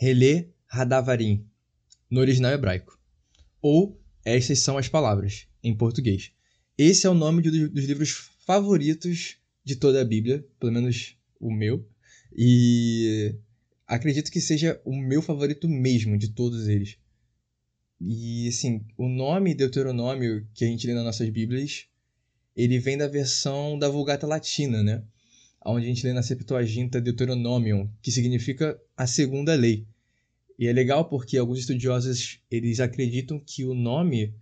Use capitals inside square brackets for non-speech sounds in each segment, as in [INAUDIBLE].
Hele Hadavarim, no original hebraico. Ou essas são as palavras, em português. Esse é o nome de, dos livros favoritos de toda a Bíblia, pelo menos o meu. E acredito que seja o meu favorito mesmo de todos eles. E assim, o nome Deuteronômio que a gente lê nas nossas Bíblias, ele vem da versão da Vulgata Latina, né? Onde a gente lê na Septuaginta Deuteronomium, que significa a segunda lei. E é legal porque alguns estudiosos eles acreditam que o nome,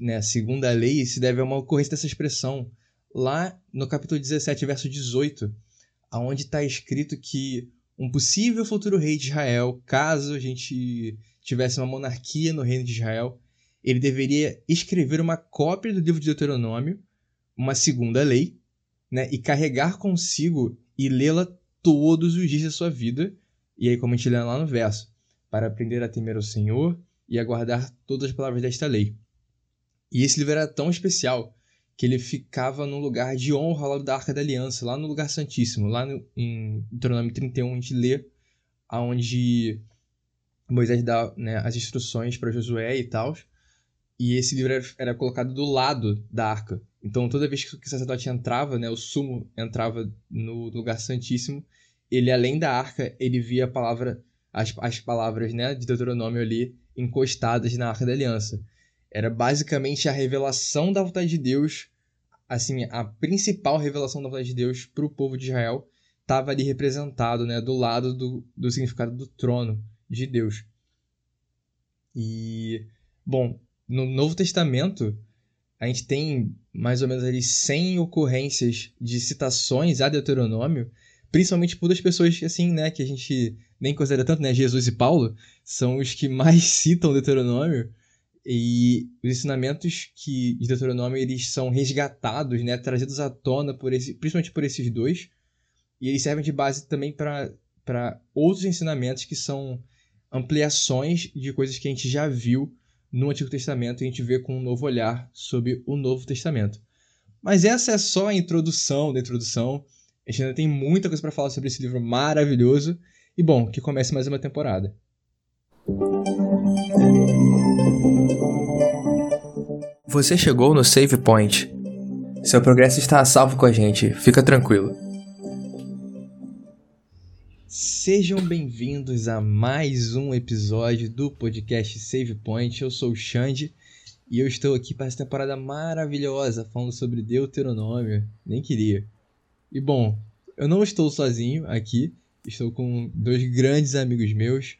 né, segunda lei, se deve a uma ocorrência dessa expressão lá no capítulo 17, verso 18, aonde está escrito que um possível futuro rei de Israel, caso a gente tivesse uma monarquia no reino de Israel, ele deveria escrever uma cópia do livro de Deuteronômio, uma segunda lei, né, e carregar consigo e lê-la todos os dias da sua vida. E aí, como a gente lê lá no verso, para aprender a temer o Senhor e a guardar todas as palavras desta lei. E esse livro era tão especial que ele ficava no lugar de honra lado da Arca da Aliança, lá no lugar santíssimo, lá no, em Deuteronômio 31 a gente lê aonde Moisés dá né, as instruções para Josué e tal. E esse livro era, era, colocado do lado da arca. Então, toda vez que o sacerdote entrava, né, o sumo entrava no lugar santíssimo, ele, além da arca, ele via a palavra, as, as palavras né, de Deuteronômio ali encostadas na arca da aliança. Era basicamente a revelação da vontade de Deus, assim, a principal revelação da vontade de Deus para o povo de Israel estava ali representado, né, do lado do, do significado do trono de Deus. E, bom, no Novo Testamento, a gente tem mais ou menos ali 100 ocorrências de citações a Deuteronômio, principalmente por duas pessoas assim, né, que a gente nem considera tanto, né, Jesus e Paulo, são os que mais [LAUGHS] citam Deuteronômio. E os ensinamentos que de Deuteronômio eles são resgatados, né, trazidos à tona por esse, principalmente por esses dois, e eles servem de base também para outros ensinamentos que são ampliações de coisas que a gente já viu no Antigo Testamento e a gente vê com um novo olhar sobre o Novo Testamento. Mas essa é só a introdução da introdução. A gente ainda tem muita coisa para falar sobre esse livro maravilhoso. E bom, que comece mais uma temporada. Você chegou no Save Point. Seu progresso está a salvo com a gente, fica tranquilo. Sejam bem-vindos a mais um episódio do podcast Save Point. Eu sou o Xande e eu estou aqui para essa temporada maravilhosa falando sobre Deuteronômio. Nem queria. E bom, eu não estou sozinho aqui, estou com dois grandes amigos meus,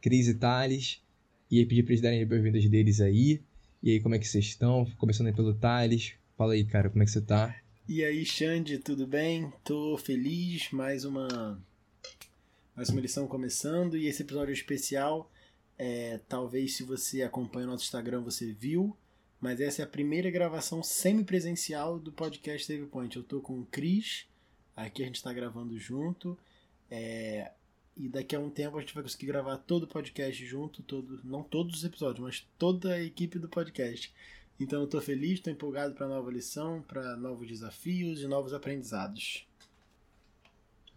Cris e Thales, e pedi para eles darem as boas-vindas deles aí. E aí, como é que vocês estão? Começando aí pelo Thales. Fala aí, cara, como é que você tá? E aí, Xande, tudo bem? Tô feliz, mais uma mais uma lição começando e esse episódio especial, é, talvez se você acompanha o nosso Instagram você viu, mas essa é a primeira gravação semi-presencial do podcast Save Point. Eu tô com o Cris, aqui a gente está gravando junto, é, e daqui a um tempo a gente vai conseguir gravar todo o podcast junto, todo, não todos os episódios, mas toda a equipe do podcast. Então eu tô feliz, tô empolgado para nova lição, para novos desafios e novos aprendizados.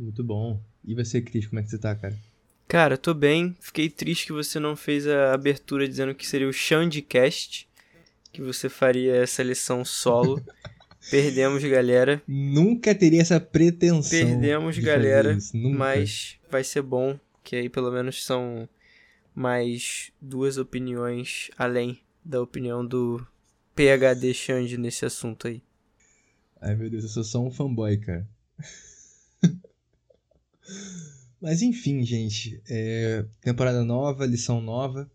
Muito bom. E você, Cris, como é que você tá, cara? Cara, tô bem. Fiquei triste que você não fez a abertura dizendo que seria o Xandcast, que você faria essa lição solo. [LAUGHS] Perdemos, galera. Nunca teria essa pretensão. Perdemos, galera. Mas vai ser bom, que aí pelo menos são mais duas opiniões além da opinião do PHD Xande nesse assunto aí. Ai meu Deus, eu sou só um fanboy, cara. [LAUGHS] Mas enfim, gente, é, temporada nova, lição nova.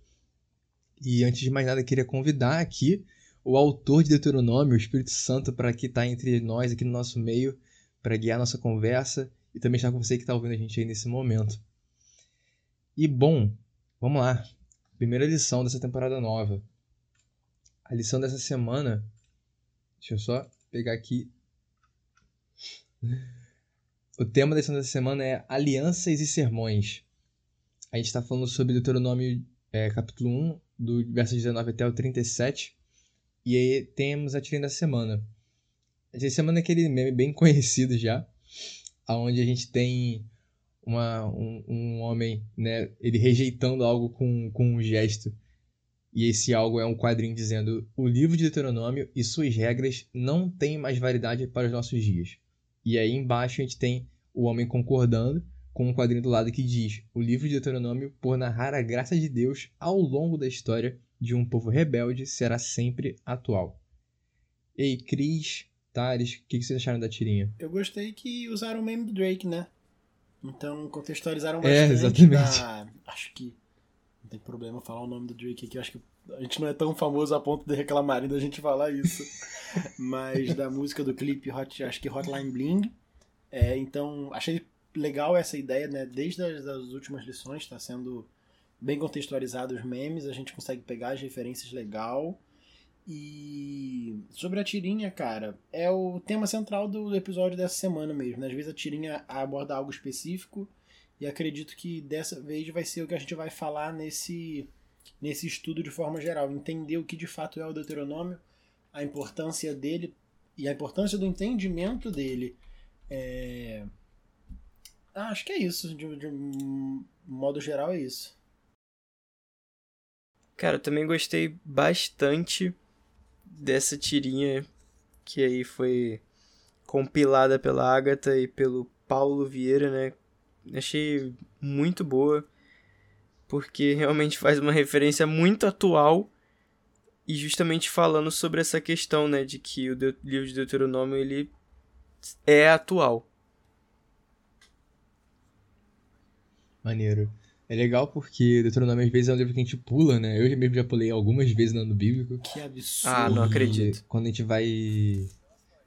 E antes de mais nada, queria convidar aqui o autor de Deuteronômio, o Espírito Santo, para que está entre nós, aqui no nosso meio, para guiar nossa conversa e também estar com você que está ouvindo a gente aí nesse momento. E bom, vamos lá. Primeira lição dessa temporada nova. A lição dessa semana. Deixa eu só pegar aqui. O tema da dessa semana é Alianças e Sermões. A gente está falando sobre Deuteronômio é, capítulo 1, do verso 19 até o 37. E aí temos a tirinha da semana. Essa semana é aquele meme bem [LAUGHS] conhecido já, onde a gente tem uma, um, um homem, né, ele rejeitando algo com, com um gesto. E esse algo é um quadrinho dizendo: o livro de Deuteronômio e suas regras não têm mais validade para os nossos dias. E aí embaixo a gente tem o homem concordando com um quadrinho do lado que diz: o livro de Deuteronômio, por narrar a graça de Deus ao longo da história de um povo rebelde, será sempre atual. Ei, Cris, Tares, o que, que vocês acharam da tirinha? Eu gostei que usaram o meme do Drake, né? Então contextualizaram é, bastante. É, exatamente. Da... Acho que não tem problema falar o nome do Drake aqui. Acho que a gente não é tão famoso a ponto de reclamarem da gente falar isso. [LAUGHS] Mas da música do clipe, Hot, acho que Hotline Bling. É, então, achei legal essa ideia, né? Desde as, as últimas lições, está sendo bem contextualizado os memes, a gente consegue pegar as referências legal. E sobre a tirinha, cara, é o tema central do episódio dessa semana mesmo. Né? Às vezes a tirinha aborda algo específico e acredito que dessa vez vai ser o que a gente vai falar nesse, nesse estudo de forma geral. Entender o que de fato é o Deuteronômio, a importância dele e a importância do entendimento dele. É... Ah, acho que é isso. De, de modo geral, é isso. Cara, eu também gostei bastante dessa tirinha que aí foi compilada pela Agatha e pelo Paulo Vieira, né? Achei muito boa, porque realmente faz uma referência muito atual e justamente falando sobre essa questão, né, de que o livro de Deuteronômio ele é atual. Maneiro. É legal porque Deuteronômio às vezes é um livro que a gente pula, né? Eu mesmo já pulei algumas vezes no ano bíblico. Que absurdo. Ah, não acredito. quando a gente vai.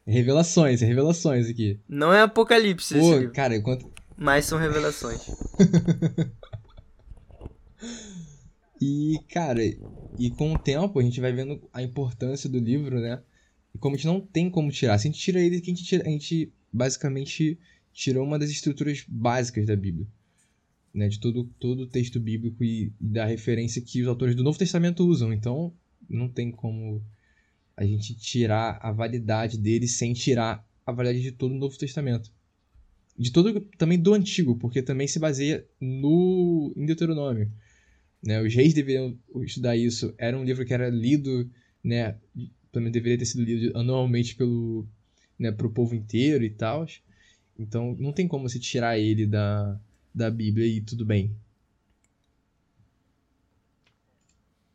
Revelações, revelações aqui. Não é Apocalipse Pô, esse cara, enquanto. Mas são revelações. [LAUGHS] e, cara, e com o tempo a gente vai vendo a importância do livro, né? E como a gente não tem como tirar. Se a gente tira ele, a gente, tira, a gente basicamente tirou uma das estruturas básicas da Bíblia né, de todo, todo o texto bíblico e, e da referência que os autores do Novo Testamento usam. Então, não tem como a gente tirar a validade dele sem tirar a validade de todo o Novo Testamento. De todo também do Antigo, porque também se baseia no em Deuteronômio. Né? Os reis deveriam estudar isso. Era um livro que era lido, né? Também deveria ter sido lido anualmente pelo, né, pro povo inteiro e tal. Então, não tem como se tirar ele da, da Bíblia e tudo bem.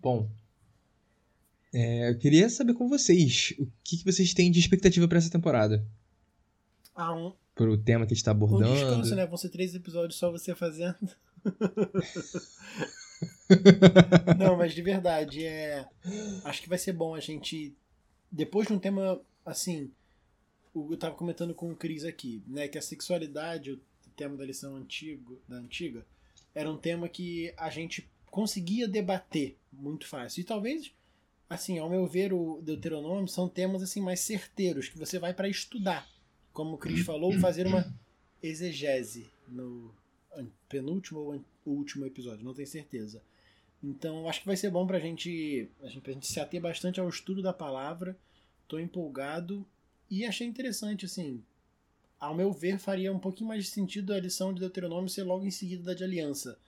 Bom, é, eu queria saber com vocês o que, que vocês têm de expectativa para essa temporada. Ah, um. Pro tema que a gente tá abordando. Um descanso, né? Vão ser três episódios só você fazendo. [LAUGHS] Não, mas de verdade, é. Acho que vai ser bom a gente. Depois de um tema assim. Eu tava comentando com o Cris aqui, né? Que a sexualidade, tema da lição antigo, da antiga, era um tema que a gente conseguia debater muito fácil. E talvez, assim, ao meu ver, o Deuteronômio são temas assim mais certeiros, que você vai para estudar. Como o Cris falou, fazer uma exegese no penúltimo ou último episódio, não tenho certeza. Então, acho que vai ser bom pra gente, a gente, gente se ater bastante ao estudo da palavra. Tô empolgado e achei interessante, assim, ao meu ver, faria um pouquinho mais de sentido a lição de Deuteronômio ser logo em seguida da de aliança.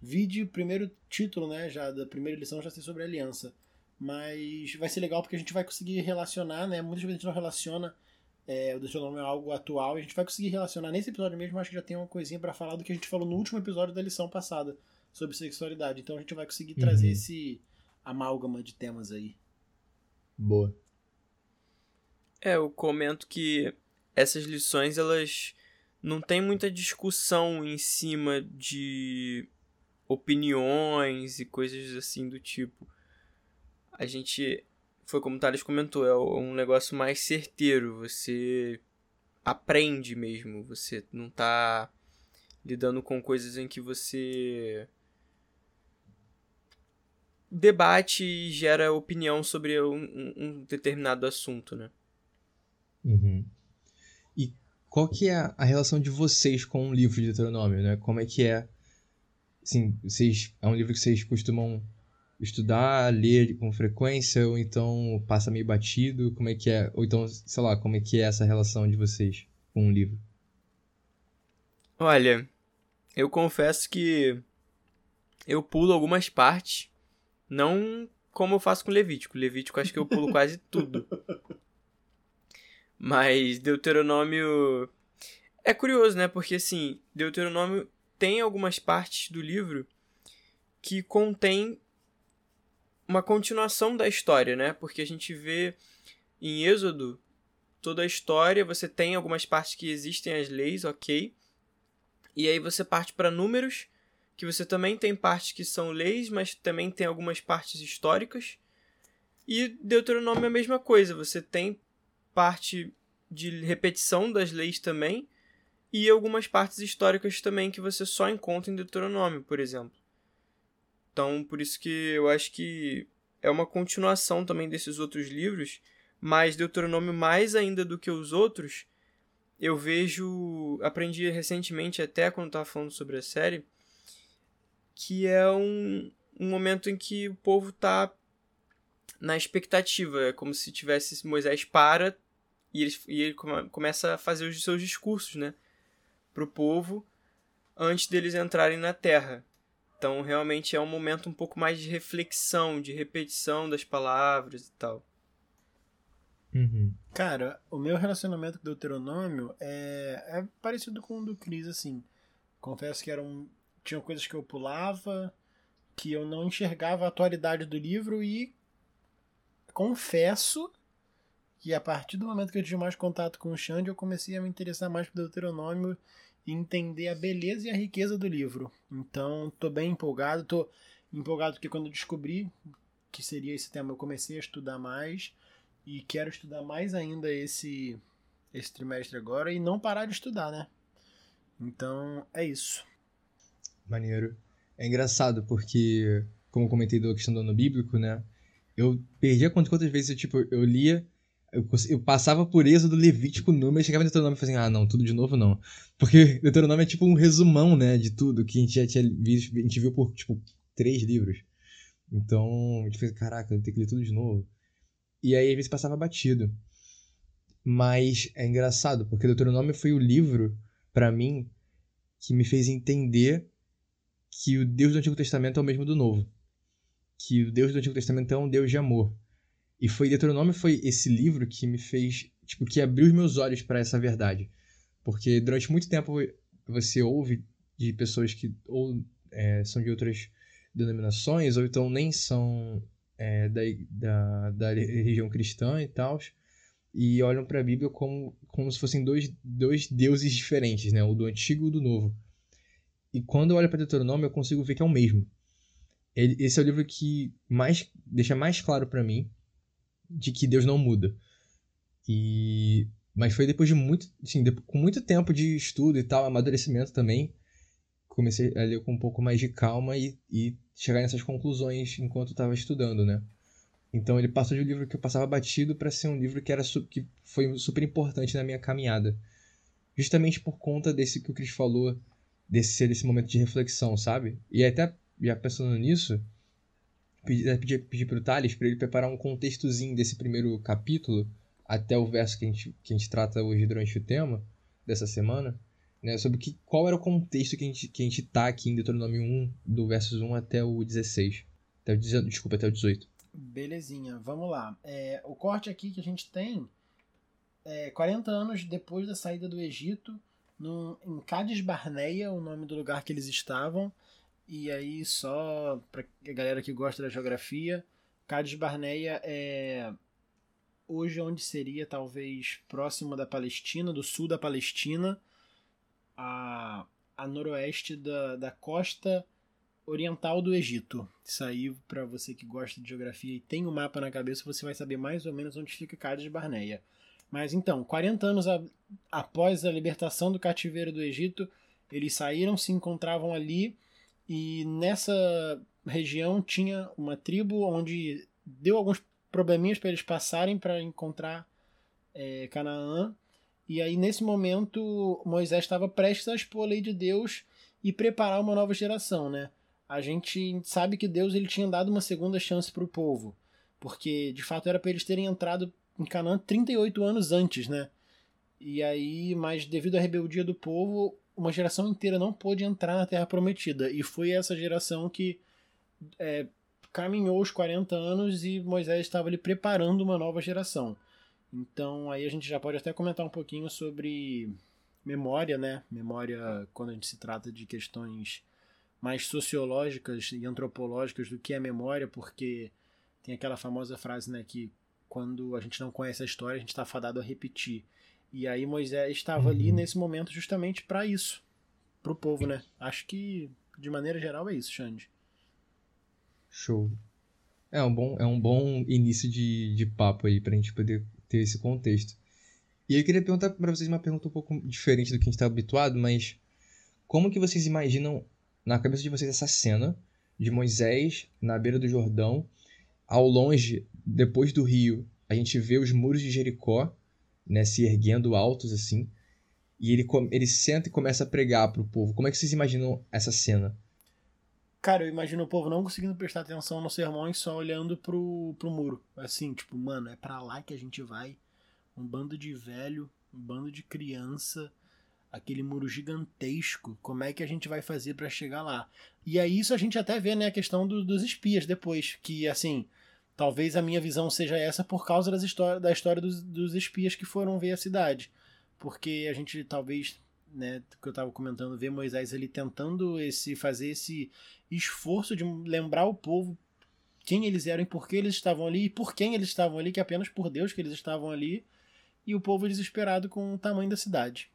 Vide o primeiro título, né, já da primeira lição já ser sobre aliança. Mas vai ser legal porque a gente vai conseguir relacionar, né? Muitas vezes a gente não relaciona é, o Deuteronômio é algo atual e a gente vai conseguir relacionar nesse episódio mesmo. Acho que já tem uma coisinha para falar do que a gente falou no último episódio da lição passada sobre sexualidade. Então a gente vai conseguir uhum. trazer esse amálgama de temas aí. Boa. É, eu comento que essas lições elas não tem muita discussão em cima de opiniões e coisas assim do tipo. A gente foi como o Thales comentou, é um negócio mais certeiro, você aprende mesmo, você não tá lidando com coisas em que você debate e gera opinião sobre um, um determinado assunto, né? Uhum qual que é a relação de vocês com o livro de Deuteronômio, né? Como é que é, assim, vocês, é um livro que vocês costumam estudar, ler com frequência, ou então passa meio batido, como é que é, ou então, sei lá, como é que é essa relação de vocês com o livro? Olha, Eu confesso que eu pulo algumas partes, não como eu faço com Levítico. Levítico acho que eu pulo [LAUGHS] quase tudo. Mas Deuteronômio é curioso, né? Porque assim, Deuteronômio tem algumas partes do livro que contém uma continuação da história, né? Porque a gente vê em Êxodo toda a história, você tem algumas partes que existem as leis, ok? E aí você parte para números, que você também tem partes que são leis, mas também tem algumas partes históricas. E Deuteronômio é a mesma coisa, você tem parte de repetição das leis também, e algumas partes históricas também que você só encontra em Deuteronômio, por exemplo. Então, por isso que eu acho que é uma continuação também desses outros livros, mas Deuteronômio mais ainda do que os outros, eu vejo, aprendi recentemente até quando estava falando sobre a série, que é um, um momento em que o povo está na expectativa, é como se tivesse Moisés para e ele, e ele come, começa a fazer os seus discursos, né, para o povo antes deles entrarem na terra. Então, realmente é um momento um pouco mais de reflexão, de repetição das palavras e tal. Uhum. Cara, o meu relacionamento com o Deuteronômio é, é parecido com o do Cris, assim. Confesso que eram, tinham coisas que eu pulava, que eu não enxergava a atualidade do livro e confesso que a partir do momento que eu tive mais contato com o Xande, eu comecei a me interessar mais pelo Deuteronômio e entender a beleza e a riqueza do livro. Então, tô bem empolgado, tô empolgado porque quando eu descobri que seria esse tema, eu comecei a estudar mais e quero estudar mais ainda esse esse trimestre agora e não parar de estudar, né? Então, é isso. Maneiro. É engraçado porque, como comentei da questão do ano bíblico, né? Eu perdi a conta quantas vezes eu, tipo, eu lia eu, eu, passava por Êxodo, Levítico, Número, chegava em Deuteronômio e falava assim, ah, não, tudo de novo não. Porque [LAUGHS] Deuteronômio é tipo um resumão, né, de tudo que a gente já tinha visto, a gente viu por, tipo, três livros. Então, a gente fez, caraca, eu tenho que ler tudo de novo. E aí, às vezes, passava batido. Mas é engraçado, porque Deuteronômio foi o livro, para mim, que me fez entender que o Deus do Antigo Testamento é o mesmo do Novo. Que o Deus do Antigo Testamento é um Deus de amor e foi Deuteronômio foi esse livro que me fez, tipo, que abriu os meus olhos para essa verdade. Porque durante muito tempo você ouve de pessoas que ou é, são de outras denominações, ou então nem são é, da, da, da religião cristã e tal, e olham para a Bíblia como, como se fossem dois, dois deuses diferentes, né? o do antigo e o do novo. E quando eu olho para Deuteronômio, eu consigo ver que é o mesmo. Ele, esse é o livro que mais deixa mais claro para mim de que Deus não muda. E mas foi depois de muito, depois, com muito tempo de estudo e tal, amadurecimento também, comecei a ler com um pouco mais de calma e, e chegar nessas conclusões enquanto estava estudando, né? Então ele passou de um livro que eu passava batido para ser um livro que era que foi super importante na minha caminhada. Justamente por conta desse que o Cris falou, desse desse momento de reflexão, sabe? E até já pensando nisso, pedir, pedir, pedir pro Thales para ele preparar um contextozinho desse primeiro capítulo até o verso que a gente, que a gente trata hoje durante o tema dessa semana, né, sobre que, qual era o contexto que a, gente, que a gente tá aqui em Deuteronômio 1, do versos 1 até o 16. Até o, desculpa, até o 18. Belezinha, vamos lá. É, o corte aqui que a gente tem é 40 anos depois da saída do Egito, no, em Cades Barneia, o nome do lugar que eles estavam, e aí, só para a galera que gosta da geografia, Cades Barneia é hoje onde seria talvez próximo da Palestina, do sul da Palestina, a, a noroeste da, da costa oriental do Egito. Isso aí, para você que gosta de geografia e tem o um mapa na cabeça, você vai saber mais ou menos onde fica Cades Barneia. Mas então, 40 anos a, após a libertação do cativeiro do Egito, eles saíram, se encontravam ali e nessa região tinha uma tribo onde deu alguns probleminhas para eles passarem para encontrar é, Canaã. E aí, nesse momento, Moisés estava prestes a expor a lei de Deus e preparar uma nova geração, né? A gente sabe que Deus ele tinha dado uma segunda chance para o povo, porque de fato era para eles terem entrado em Canaã 38 anos antes, né? E aí, mas devido à rebeldia do povo, uma geração inteira não pôde entrar na Terra Prometida. E foi essa geração que é, caminhou os 40 anos e Moisés estava ali preparando uma nova geração. Então aí a gente já pode até comentar um pouquinho sobre memória, né? Memória quando a gente se trata de questões mais sociológicas e antropológicas do que é memória, porque tem aquela famosa frase, né, que quando a gente não conhece a história, a gente está fadado a repetir. E aí Moisés estava uhum. ali nesse momento justamente para isso, para o povo, né? Acho que de maneira geral é isso, Xande. Show. É um bom, é um bom início de, de papo aí pra gente poder ter esse contexto. E eu queria perguntar para vocês uma pergunta um pouco diferente do que a gente está habituado, mas como que vocês imaginam na cabeça de vocês essa cena de Moisés na beira do Jordão, ao longe, depois do rio, a gente vê os muros de Jericó, né, se erguendo altos assim, e ele, ele senta e começa a pregar para o povo. Como é que vocês imaginam essa cena? Cara, eu imagino o povo não conseguindo prestar atenção no sermão e só olhando pro, pro muro. Assim, tipo, mano, é para lá que a gente vai um bando de velho, um bando de criança, aquele muro gigantesco, como é que a gente vai fazer para chegar lá? E aí isso a gente até vê, né, a questão do, dos espias depois, que assim, talvez a minha visão seja essa por causa das história, da história dos, dos espias que foram ver a cidade. Porque a gente talvez, né, que eu estava comentando, ver Moisés ele tentando esse fazer esse esforço de lembrar o povo quem eles eram e por que eles estavam ali e por quem eles estavam ali, que apenas por Deus que eles estavam ali e o povo desesperado com o tamanho da cidade.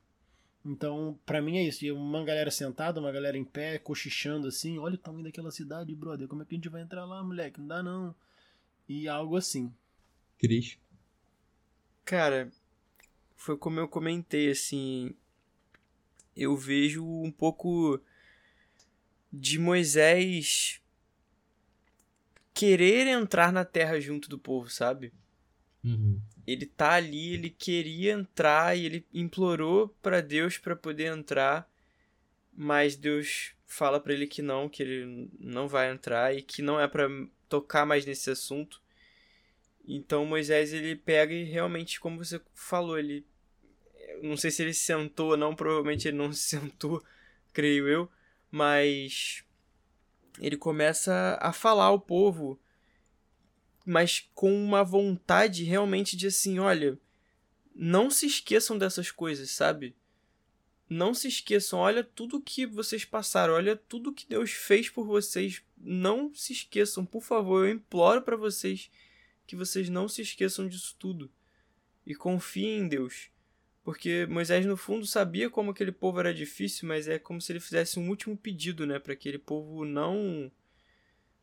Então, para mim é isso. E uma galera sentada, uma galera em pé, cochichando assim: olha o tamanho daquela cidade, brother. Como é que a gente vai entrar lá, moleque? Não dá não. E algo assim. Cris. Cara, foi como eu comentei, assim. Eu vejo um pouco de Moisés querer entrar na terra junto do povo, sabe? Uhum ele tá ali, ele queria entrar e ele implorou para Deus para poder entrar, mas Deus fala para ele que não, que ele não vai entrar e que não é para tocar mais nesse assunto. Então Moisés ele pega e realmente, como você falou, ele não sei se ele sentou ou não, provavelmente ele não [LAUGHS] se sentou, creio eu, mas ele começa a falar ao povo mas com uma vontade realmente de assim, olha, não se esqueçam dessas coisas, sabe? Não se esqueçam, olha tudo que vocês passaram, olha tudo que Deus fez por vocês. Não se esqueçam, por favor, eu imploro para vocês que vocês não se esqueçam disso tudo. E confiem em Deus. Porque Moisés, no fundo, sabia como aquele povo era difícil, mas é como se ele fizesse um último pedido, né? Para aquele povo não.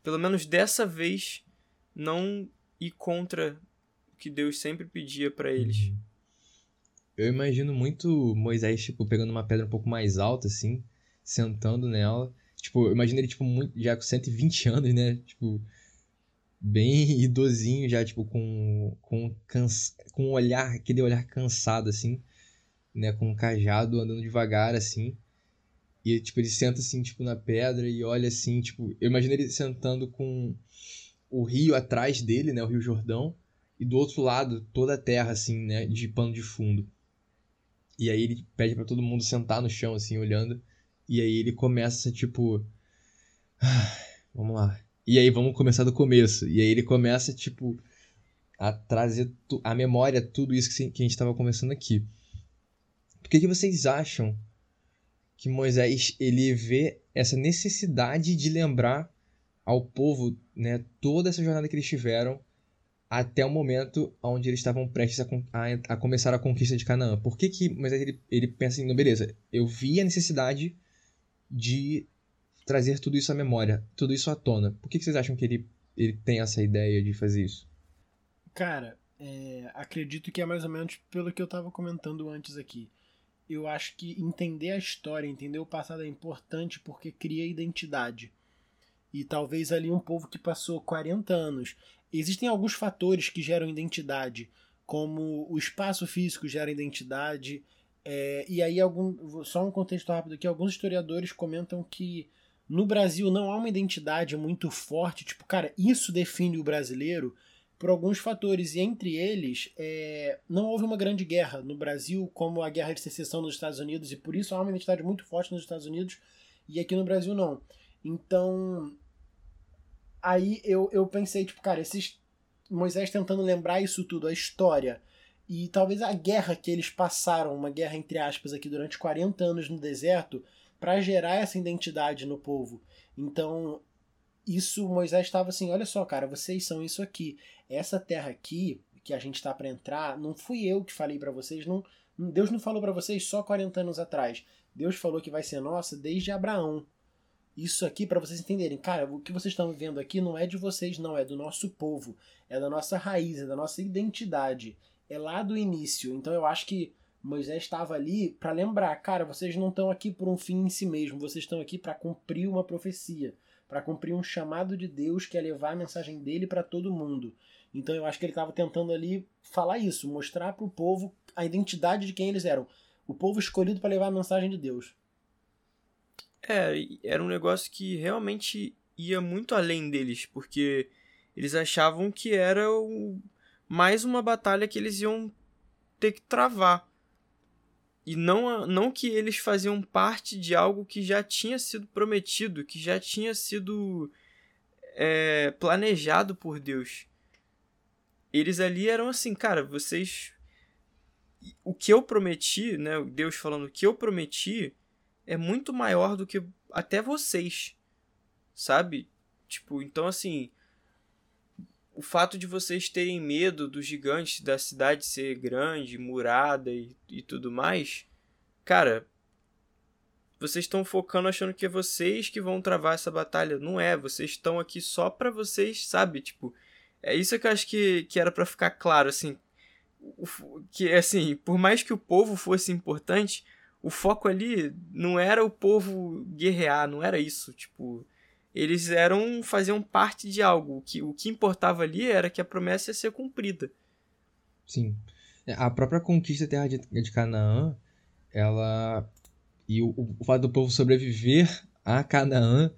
Pelo menos dessa vez, não ir contra o que Deus sempre pedia para eles. Uhum. Eu imagino muito Moisés, tipo, pegando uma pedra um pouco mais alta, assim, sentando nela. Tipo, eu imagino ele, tipo, muito, já com 120 anos, né? Tipo, bem [LAUGHS] idosinho já, tipo, com, com, cansa, com um olhar, aquele olhar cansado, assim, né? Com um cajado, andando devagar, assim. E, tipo, ele senta, assim, tipo, na pedra e olha, assim, tipo... Eu imagino ele sentando com o rio atrás dele, né, o Rio Jordão, e do outro lado toda a terra assim, né, de pano de fundo. E aí ele pede para todo mundo sentar no chão assim, olhando, e aí ele começa tipo ah, [SIGHS] vamos lá. E aí vamos começar do começo. E aí ele começa tipo a trazer a memória tudo isso que a gente estava conversando aqui. Por que, que vocês acham que Moisés ele vê essa necessidade de lembrar ao povo né, toda essa jornada que eles tiveram até o momento onde eles estavam prestes a, a, a começar a conquista de Canaã. Por que que mas ele, ele pensa assim, beleza, eu vi a necessidade de trazer tudo isso à memória, tudo isso à tona. Por que, que vocês acham que ele, ele tem essa ideia de fazer isso? Cara, é, acredito que é mais ou menos pelo que eu estava comentando antes aqui. Eu acho que entender a história, entender o passado é importante porque cria identidade e talvez ali um povo que passou 40 anos. Existem alguns fatores que geram identidade, como o espaço físico gera identidade. É, e aí, algum, só um contexto rápido aqui: alguns historiadores comentam que no Brasil não há uma identidade muito forte, tipo, cara, isso define o brasileiro. por alguns fatores, e entre eles, é, não houve uma grande guerra no Brasil, como a guerra de secessão nos Estados Unidos, e por isso há uma identidade muito forte nos Estados Unidos, e aqui no Brasil não. Então, aí eu, eu pensei, tipo, cara, esses Moisés tentando lembrar isso tudo, a história, e talvez a guerra que eles passaram, uma guerra entre aspas aqui durante 40 anos no deserto, para gerar essa identidade no povo. Então, isso Moisés estava assim, olha só, cara, vocês são isso aqui. Essa terra aqui que a gente está para entrar, não fui eu que falei para vocês, não Deus não falou para vocês só 40 anos atrás. Deus falou que vai ser nossa desde Abraão. Isso aqui para vocês entenderem, cara, o que vocês estão vendo aqui não é de vocês, não, é do nosso povo, é da nossa raiz, é da nossa identidade, é lá do início. Então eu acho que Moisés estava ali para lembrar, cara, vocês não estão aqui por um fim em si mesmo, vocês estão aqui para cumprir uma profecia para cumprir um chamado de Deus que é levar a mensagem dele para todo mundo. Então eu acho que ele estava tentando ali falar isso, mostrar para o povo a identidade de quem eles eram. O povo escolhido para levar a mensagem de Deus. É, era um negócio que realmente ia muito além deles, porque eles achavam que era o... mais uma batalha que eles iam ter que travar. E não, não que eles faziam parte de algo que já tinha sido prometido, que já tinha sido é, planejado por Deus. Eles ali eram assim, cara, vocês. O que eu prometi, né? Deus falando, o que eu prometi é muito maior do que até vocês. Sabe? Tipo, então assim. O fato de vocês terem medo dos gigantes da cidade ser grande, murada e, e tudo mais, cara, vocês estão focando achando que é vocês que vão travar essa batalha. Não é, vocês estão aqui só para vocês, sabe? Tipo, é isso que eu acho que, que era para ficar claro, assim. Que, assim, por mais que o povo fosse importante, o foco ali não era o povo guerrear, não era isso. Tipo, eles eram faziam parte de algo. O que, o que importava ali era que a promessa ia ser cumprida. Sim. É, a própria conquista da terra de, de Canaã, ela. E o, o fato do povo sobreviver a Canaã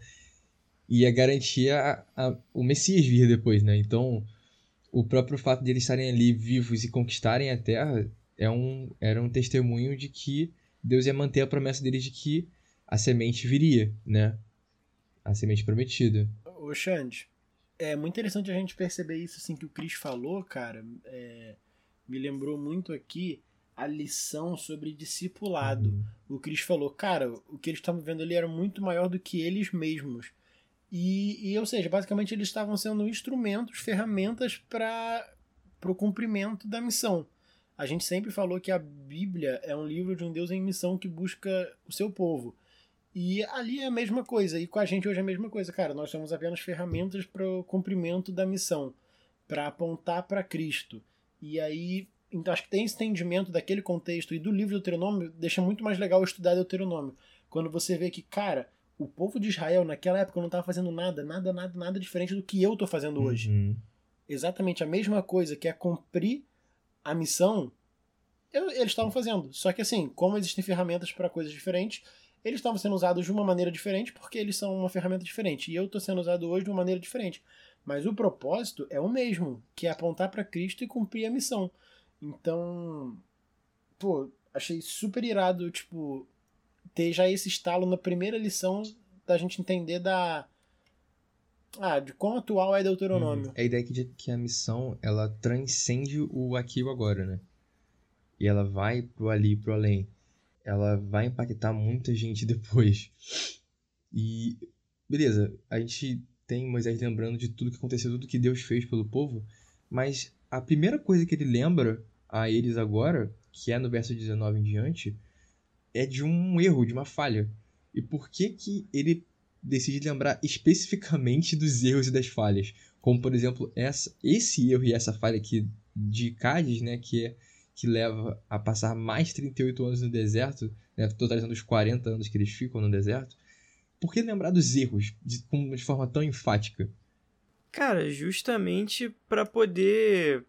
ia garantir a, a, o Messias vir depois, né? Então, o próprio fato de eles estarem ali vivos e conquistarem a terra é um, era um testemunho de que Deus ia manter a promessa deles de que a semente viria, né? A semente prometida. Ô, Xande, é muito interessante a gente perceber isso assim que o Cris falou, cara. É, me lembrou muito aqui a lição sobre discipulado. Uhum. O Cris falou, cara, o que eles estavam vendo ali era muito maior do que eles mesmos. E, e ou seja, basicamente eles estavam sendo instrumentos, ferramentas para o cumprimento da missão. A gente sempre falou que a Bíblia é um livro de um Deus em missão que busca o seu povo. E ali é a mesma coisa, e com a gente hoje é a mesma coisa, cara. Nós somos apenas ferramentas para o cumprimento da missão, para apontar para Cristo. E aí, então acho que tem esse entendimento daquele contexto e do livro do Deuteronômio, deixa muito mais legal estudar Deuteronômio. Quando você vê que, cara, o povo de Israel naquela época não estava fazendo nada, nada, nada, nada diferente do que eu estou fazendo hoje. Uhum. Exatamente a mesma coisa, que é cumprir a missão, eles estavam fazendo. Só que assim, como existem ferramentas para coisas diferentes, eles estavam sendo usados de uma maneira diferente porque eles são uma ferramenta diferente. E eu estou sendo usado hoje de uma maneira diferente. Mas o propósito é o mesmo, que é apontar para Cristo e cumprir a missão. Então, pô, achei super irado, tipo, ter já esse estalo na primeira lição da gente entender da ah, de quão atual é Deuteronômio. É a ideia que, que a missão, ela transcende o aqui e o agora, né? E ela vai pro ali, pro além ela vai impactar muita gente [LAUGHS] depois. E beleza, a gente tem Moisés lembrando de tudo que aconteceu, tudo que Deus fez pelo povo, mas a primeira coisa que ele lembra a eles agora, que é no verso 19 em diante, é de um erro, de uma falha. E por que que ele decide lembrar especificamente dos erros e das falhas? Como, por exemplo, essa, esse erro e essa falha aqui de Cádiz, né, que é que leva a passar mais 38 anos no deserto, né, totalizando os 40 anos que eles ficam no deserto, por que lembrar dos erros de, de forma tão enfática? Cara, justamente para poder.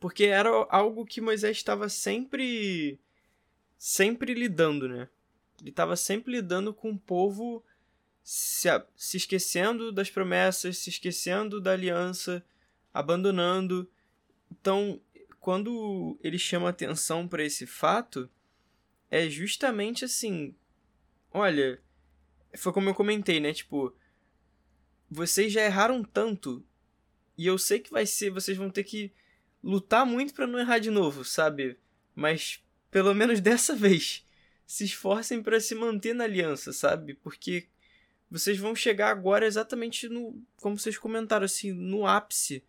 Porque era algo que Moisés estava sempre. sempre lidando, né? Ele estava sempre lidando com o povo se, se esquecendo das promessas, se esquecendo da aliança, abandonando. Então, quando ele chama atenção para esse fato, é justamente assim, olha, foi como eu comentei, né? Tipo, vocês já erraram tanto e eu sei que vai ser, vocês vão ter que lutar muito para não errar de novo, sabe? Mas pelo menos [LAUGHS] dessa vez, se esforcem para se manter na aliança, sabe? Porque vocês vão chegar agora exatamente no, como vocês comentaram assim, no ápice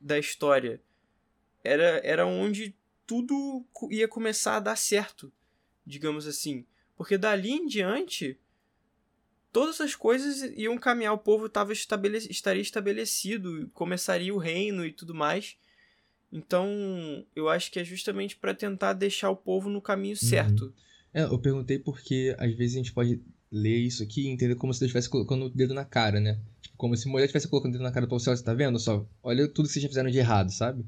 da história. Era era onde tudo ia começar a dar certo, digamos assim. Porque dali em diante, todas as coisas iam caminhar, o povo tava estabelec estaria estabelecido, começaria o reino e tudo mais. Então, eu acho que é justamente para tentar deixar o povo no caminho uhum. certo. É, eu perguntei porque às vezes a gente pode ler isso aqui e entender como se Deus estivesse colocando o dedo na cara, né? Tipo, como se mulher estivesse colocando o dedo na cara do céu, você tá vendo só? Olha tudo que vocês já fizeram de errado, sabe?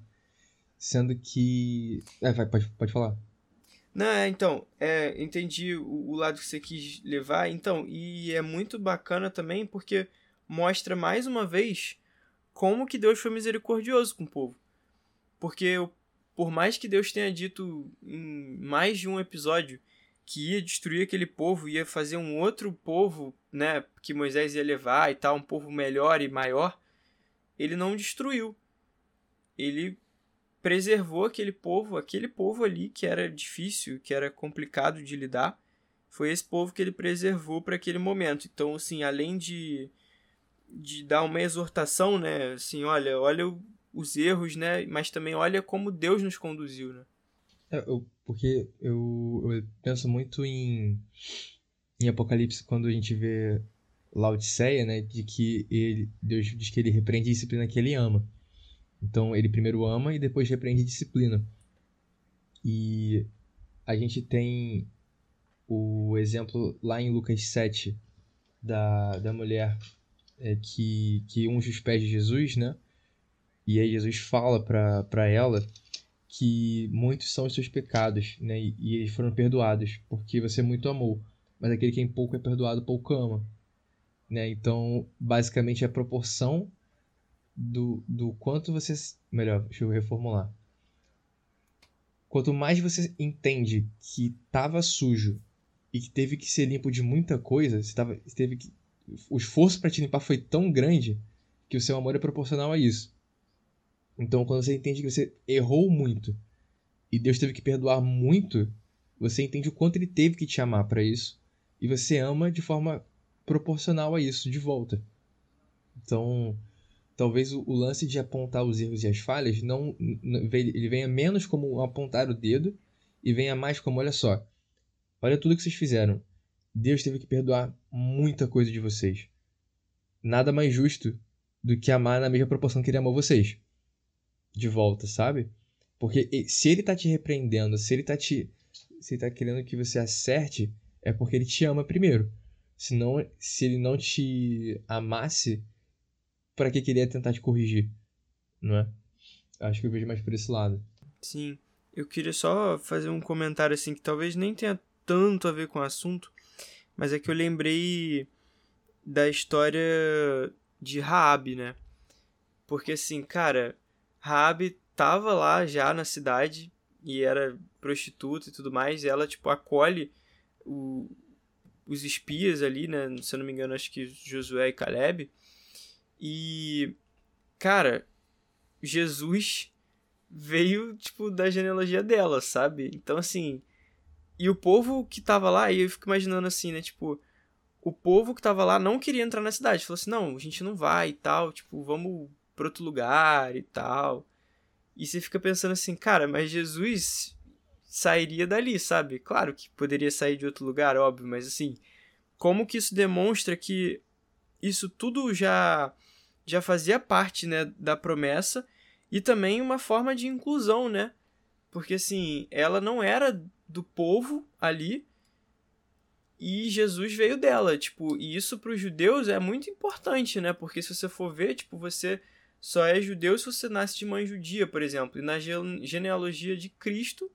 Sendo que. É, vai, pode, pode falar. Não, é, então, é, entendi o, o lado que você quis levar. Então, e é muito bacana também porque mostra mais uma vez como que Deus foi misericordioso com o povo. Porque por mais que Deus tenha dito em mais de um episódio que ia destruir aquele povo, ia fazer um outro povo, né, que Moisés ia levar e tal, um povo melhor e maior, ele não destruiu. Ele preservou aquele povo, aquele povo ali que era difícil, que era complicado de lidar, foi esse povo que ele preservou para aquele momento. Então, assim, além de, de dar uma exortação, né, assim, olha, olha os erros, né, mas também olha como Deus nos conduziu, né. É, eu, porque eu, eu penso muito em, em Apocalipse quando a gente vê Laodiceia, né, de que ele, Deus diz que ele repreende a disciplina que ele ama. Então ele primeiro ama e depois repreende disciplina. E a gente tem o exemplo lá em Lucas 7 da, da mulher é, que, que unge os pés de Jesus, né? E aí Jesus fala para ela que muitos são os seus pecados, né? E, e eles foram perdoados porque você muito amou. Mas aquele que em pouco é perdoado, pouco ama. Né? Então, basicamente, é a proporção do, do quanto você. Melhor, deixa eu reformular. Quanto mais você entende que estava sujo e que teve que ser limpo de muita coisa, você, tava, você teve que. O esforço para te limpar foi tão grande que o seu amor é proporcional a isso. Então, quando você entende que você errou muito e Deus teve que perdoar muito, você entende o quanto ele teve que te amar para isso e você ama de forma proporcional a isso de volta. Então, talvez o, o, lance de apontar os erros e as falhas não, não ele venha menos como apontar o dedo e venha mais como olha só olha tudo que vocês fizeram. Deus teve que perdoar muita coisa de vocês. Nada mais justo do que amar na mesma proporção que ele amou vocês. De volta sabe? Porque se ele tá te repreendendo se ele tá te se ele tá querendo que você acerte é porque ele te ama primeiro. Senão se ele não te amasse para que queria tentar te corrigir, não é? Acho que eu vejo mais por esse lado. Sim. Eu queria só fazer um comentário assim que talvez nem tenha tanto a ver com o assunto, mas é que eu lembrei da história de Raab, né? Porque assim, cara, Raab tava lá já na cidade e era prostituta e tudo mais, e ela tipo acolhe o, os espias ali, né? Se eu não me engano, acho que Josué e Caleb. E, cara, Jesus veio, tipo, da genealogia dela, sabe? Então, assim. E o povo que tava lá, e eu fico imaginando assim, né? Tipo, o povo que tava lá não queria entrar na cidade. Falou assim: não, a gente não vai e tal, tipo, vamos pra outro lugar e tal. E você fica pensando assim, cara, mas Jesus sairia dali, sabe? Claro que poderia sair de outro lugar, óbvio, mas assim, como que isso demonstra que isso tudo já já fazia parte, né, da promessa e também uma forma de inclusão, né? Porque assim, ela não era do povo ali e Jesus veio dela, tipo, e isso para os judeus é muito importante, né? Porque se você for ver, tipo, você só é judeu se você nasce de mãe judia, por exemplo. E na genealogia de Cristo,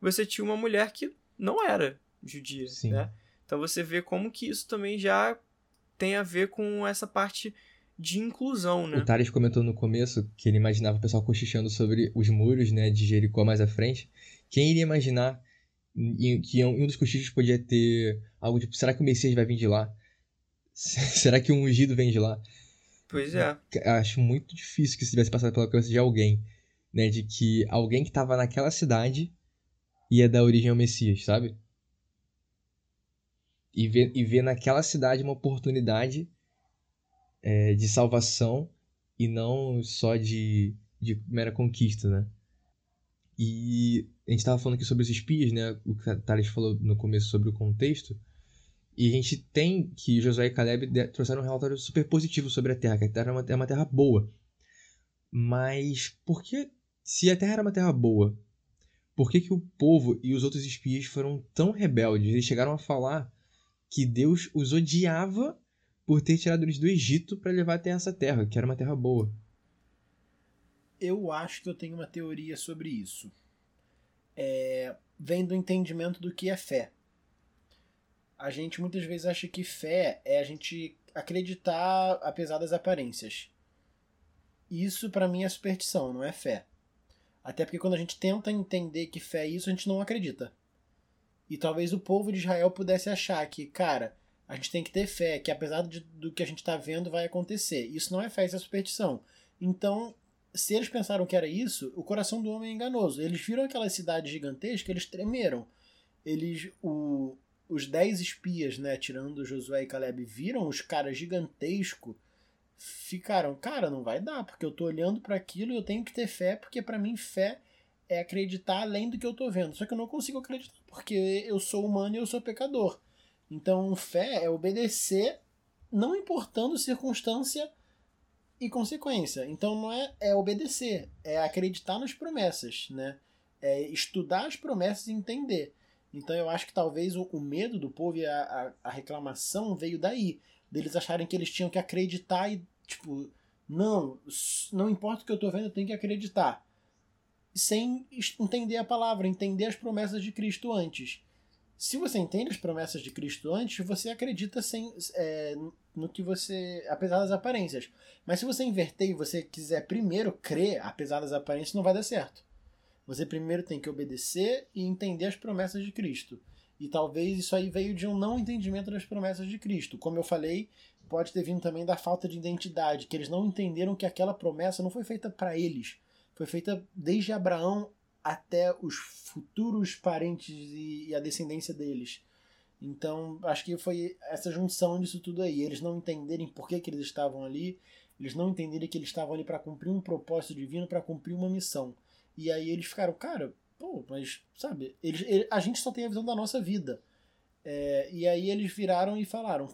você tinha uma mulher que não era judia, Sim. né? Então você vê como que isso também já tem a ver com essa parte de inclusão, né? O Thales comentou no começo que ele imaginava o pessoal cochichando sobre os muros, né, de Jericó mais à frente. Quem iria imaginar que um dos cochichos podia ter algo tipo, será que o Messias vai vir de lá? [LAUGHS] será que um ungido vem de lá? Pois é. Acho muito difícil que isso tivesse passado pela cabeça de alguém, né, de que alguém que estava naquela cidade ia dar origem ao Messias, sabe? E ver, e ver naquela cidade uma oportunidade é, de salvação e não só de, de mera conquista, né? E a gente estava falando aqui sobre os espias, né? O que Thales falou no começo sobre o contexto. E a gente tem que Josué e Caleb trouxeram um relatório super positivo sobre a Terra, que a Terra é uma, é uma terra boa. Mas por que, se a Terra era uma terra boa, por que, que o povo e os outros espias foram tão rebeldes? Eles chegaram a falar que Deus os odiava por ter tirado eles do Egito para levar até essa terra, que era uma terra boa. Eu acho que eu tenho uma teoria sobre isso. É, vem do entendimento do que é fé. A gente muitas vezes acha que fé é a gente acreditar apesar das aparências. Isso para mim é superstição, não é fé. Até porque quando a gente tenta entender que fé é isso, a gente não acredita. E talvez o povo de Israel pudesse achar que, cara, a gente tem que ter fé, que apesar de, do que a gente está vendo vai acontecer. Isso não é fé, isso é superstição. Então, se eles pensaram que era isso, o coração do homem é enganoso. Eles viram aquela cidade gigantesca, eles tremeram. Eles, o, os dez espias, né, tirando Josué e Caleb, viram os caras gigantescos, ficaram, cara, não vai dar, porque eu tô olhando para aquilo e eu tenho que ter fé, porque para mim fé é acreditar além do que eu tô vendo. Só que eu não consigo acreditar, porque eu sou humano e eu sou pecador. Então, fé é obedecer, não importando circunstância e consequência. Então, não é, é obedecer, é acreditar nas promessas, né? É estudar as promessas e entender. Então, eu acho que talvez o, o medo do povo e a, a, a reclamação veio daí, deles acharem que eles tinham que acreditar e, tipo, não, não importa o que eu estou vendo, eu tenho que acreditar. Sem entender a palavra, entender as promessas de Cristo antes. Se você entende as promessas de Cristo antes, você acredita sem, é, no que você. apesar das aparências. Mas se você inverter e você quiser primeiro crer, apesar das aparências, não vai dar certo. Você primeiro tem que obedecer e entender as promessas de Cristo. E talvez isso aí veio de um não entendimento das promessas de Cristo. Como eu falei, pode ter vindo também da falta de identidade, que eles não entenderam que aquela promessa não foi feita para eles. Foi feita desde Abraão até os futuros parentes e, e a descendência deles. Então, acho que foi essa junção disso tudo aí. Eles não entenderem por que, que eles estavam ali, eles não entenderem que eles estavam ali para cumprir um propósito divino, para cumprir uma missão. E aí eles ficaram, cara, pô, mas, sabe, eles, ele, a gente só tem a visão da nossa vida. É, e aí eles viraram e falaram: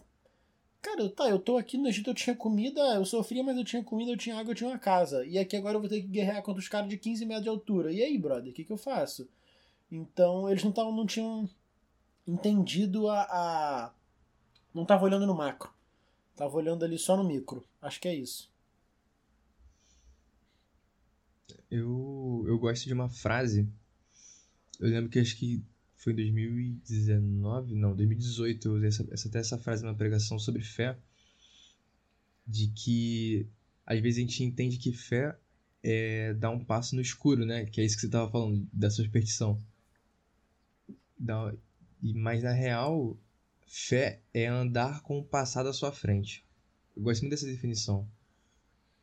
Cara, tá, eu tô aqui no Egito, eu tinha comida, eu sofria, mas eu tinha comida, eu tinha água, eu tinha uma casa. E aqui agora eu vou ter que guerrear contra os caras de 15 metros de altura. E aí, brother, o que, que eu faço? Então, eles não, tavam, não tinham entendido a, a. Não estavam olhando no macro. Tava olhando ali só no micro. Acho que é isso. Eu, eu gosto de uma frase. Eu lembro que acho que foi em 2019, não, 2018, eu usei essa, essa, até essa frase numa pregação sobre fé, de que às vezes a gente entende que fé é dar um passo no escuro, né? Que é isso que você estava falando, da superstição. Da, e, mas na real, fé é andar com o passado à sua frente. Eu gosto muito dessa definição.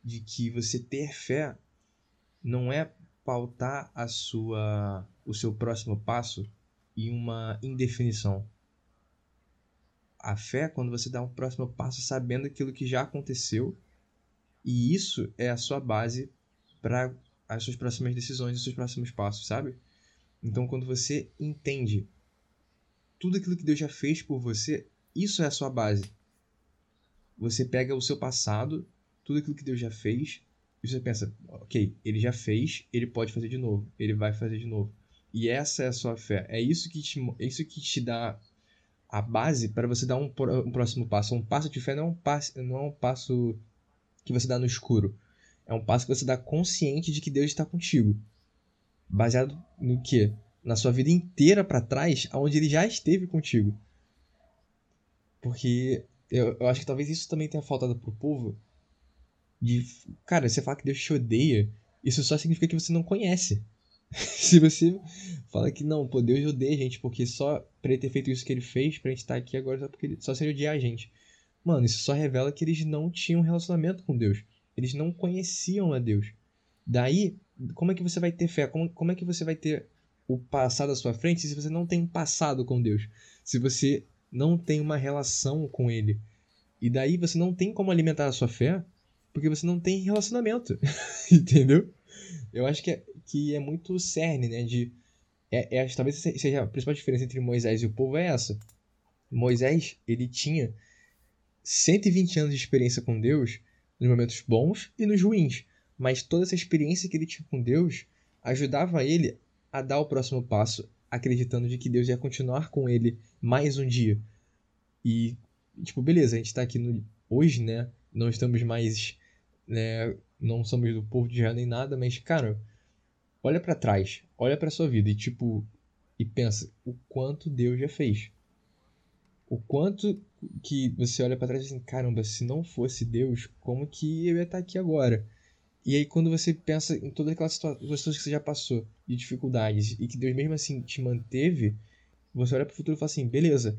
De que você ter fé não é pautar a sua, o seu próximo passo e uma indefinição. A fé é quando você dá um próximo passo sabendo aquilo que já aconteceu, e isso é a sua base para as suas próximas decisões, os seus próximos passos, sabe? Então, quando você entende tudo aquilo que Deus já fez por você, isso é a sua base. Você pega o seu passado, tudo aquilo que Deus já fez, e você pensa, ok, ele já fez, ele pode fazer de novo, ele vai fazer de novo. E essa é a sua fé. É isso que te, isso que te dá a base para você dar um, um, próximo passo. Um passo de fé não é um passo, não é um passo que você dá no escuro. É um passo que você dá consciente de que Deus está contigo. Baseado no que? Na sua vida inteira para trás, aonde ele já esteve contigo. Porque eu, eu acho que talvez isso também tenha faltado pro povo de. Cara, você falar que Deus te odeia, isso só significa que você não conhece. Se [LAUGHS] você fala que não, pô, Deus odeia a gente porque só pra ele ter feito isso que ele fez, pra gente estar tá aqui agora só porque ele, só se odiar a gente. Mano, isso só revela que eles não tinham relacionamento com Deus. Eles não conheciam a Deus. Daí, como é que você vai ter fé? Como, como é que você vai ter o passado à sua frente se você não tem um passado com Deus? Se você não tem uma relação com Ele? E daí você não tem como alimentar a sua fé porque você não tem relacionamento. [LAUGHS] Entendeu? Eu acho que é, que é muito cerne, né? De, é, é, talvez seja a principal diferença entre Moisés e o povo é essa. Moisés, ele tinha 120 anos de experiência com Deus nos momentos bons e nos ruins. Mas toda essa experiência que ele tinha com Deus ajudava ele a dar o próximo passo, acreditando de que Deus ia continuar com ele mais um dia. E, tipo, beleza, a gente tá aqui no, hoje, né? Não estamos mais. Né, não somos do povo de Israel nem nada, mas, cara, olha para trás, olha para sua vida e, tipo, e pensa o quanto Deus já fez. O quanto que você olha para trás e assim, caramba, se não fosse Deus, como que eu ia estar aqui agora? E aí quando você pensa em todas aquelas situações que você já passou, de dificuldades, e que Deus mesmo assim te manteve, você olha pro futuro e fala assim, beleza.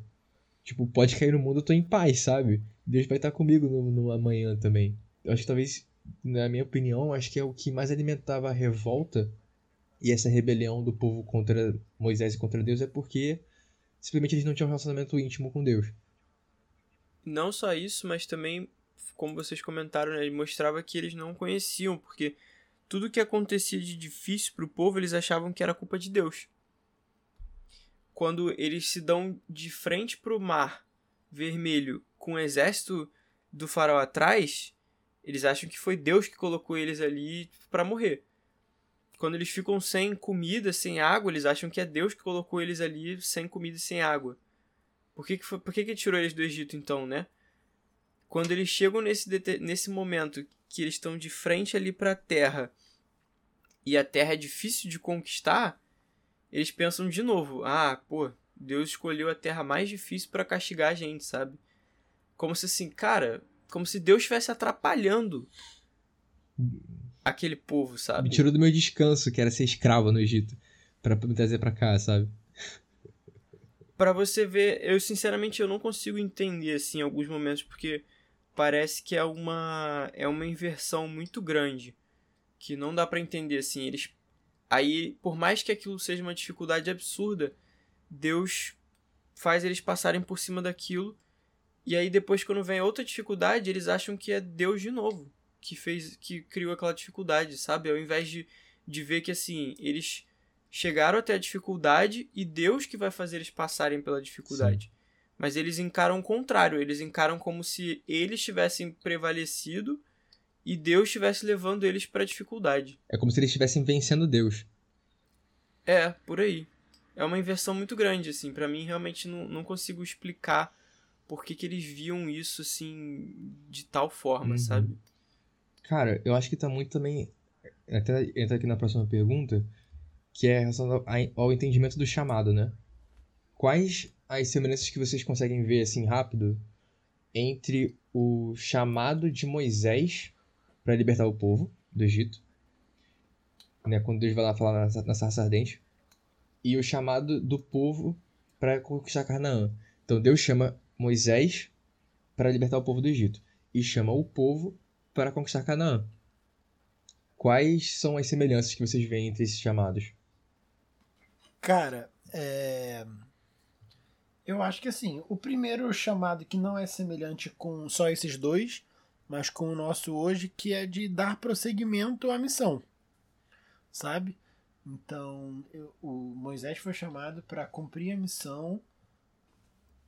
Tipo, pode cair no mundo, eu tô em paz, sabe? Deus vai estar comigo no, no amanhã também. Eu acho que talvez, na minha opinião, acho que é o que mais alimentava a revolta e essa rebelião do povo contra Moisés e contra Deus é porque simplesmente eles não tinham um relacionamento íntimo com Deus. Não só isso, mas também, como vocês comentaram, né, mostrava que eles não conheciam, porque tudo que acontecia de difícil para o povo eles achavam que era culpa de Deus. Quando eles se dão de frente para o mar vermelho com o exército do faraó atrás, eles acham que foi Deus que colocou eles ali para morrer. Quando eles ficam sem comida, sem água, eles acham que é Deus que colocou eles ali sem comida e sem água. Por que, que, foi, por que, que tirou eles do Egito então, né? Quando eles chegam nesse, nesse momento que eles estão de frente ali para a terra e a terra é difícil de conquistar, eles pensam de novo: ah, pô, Deus escolheu a terra mais difícil para castigar a gente, sabe? Como se assim, cara, como se Deus estivesse atrapalhando aquele povo, sabe? Me tirou do meu descanso, que era ser escravo no Egito, para me trazer para cá, sabe? para você ver, eu sinceramente eu não consigo entender assim em alguns momentos porque parece que é uma é uma inversão muito grande que não dá para entender assim, eles aí por mais que aquilo seja uma dificuldade absurda, Deus faz eles passarem por cima daquilo e aí depois quando vem outra dificuldade, eles acham que é Deus de novo que fez que criou aquela dificuldade, sabe? Ao invés de de ver que assim, eles chegaram até a dificuldade e Deus que vai fazer eles passarem pela dificuldade. Sim. Mas eles encaram o contrário, eles encaram como se eles tivessem prevalecido e Deus estivesse levando eles para a dificuldade. É como se eles estivessem vencendo Deus. É, por aí. É uma inversão muito grande, assim. para mim, realmente não, não consigo explicar por que, que eles viam isso, assim, de tal forma, uhum. sabe? Cara, eu acho que tá muito também. Até entra aqui na próxima pergunta que é relacionado ao entendimento do chamado, né? Quais as semelhanças que vocês conseguem ver assim rápido entre o chamado de Moisés para libertar o povo do Egito, né, quando Deus vai lá falar na, na sarça ardente, e o chamado do povo para conquistar Canaã. Então Deus chama Moisés para libertar o povo do Egito e chama o povo para conquistar Canaã. Quais são as semelhanças que vocês veem entre esses chamados? Cara, é... eu acho que assim, o primeiro chamado que não é semelhante com só esses dois, mas com o nosso hoje, que é de dar prosseguimento à missão, sabe? Então, eu, o Moisés foi chamado para cumprir a missão,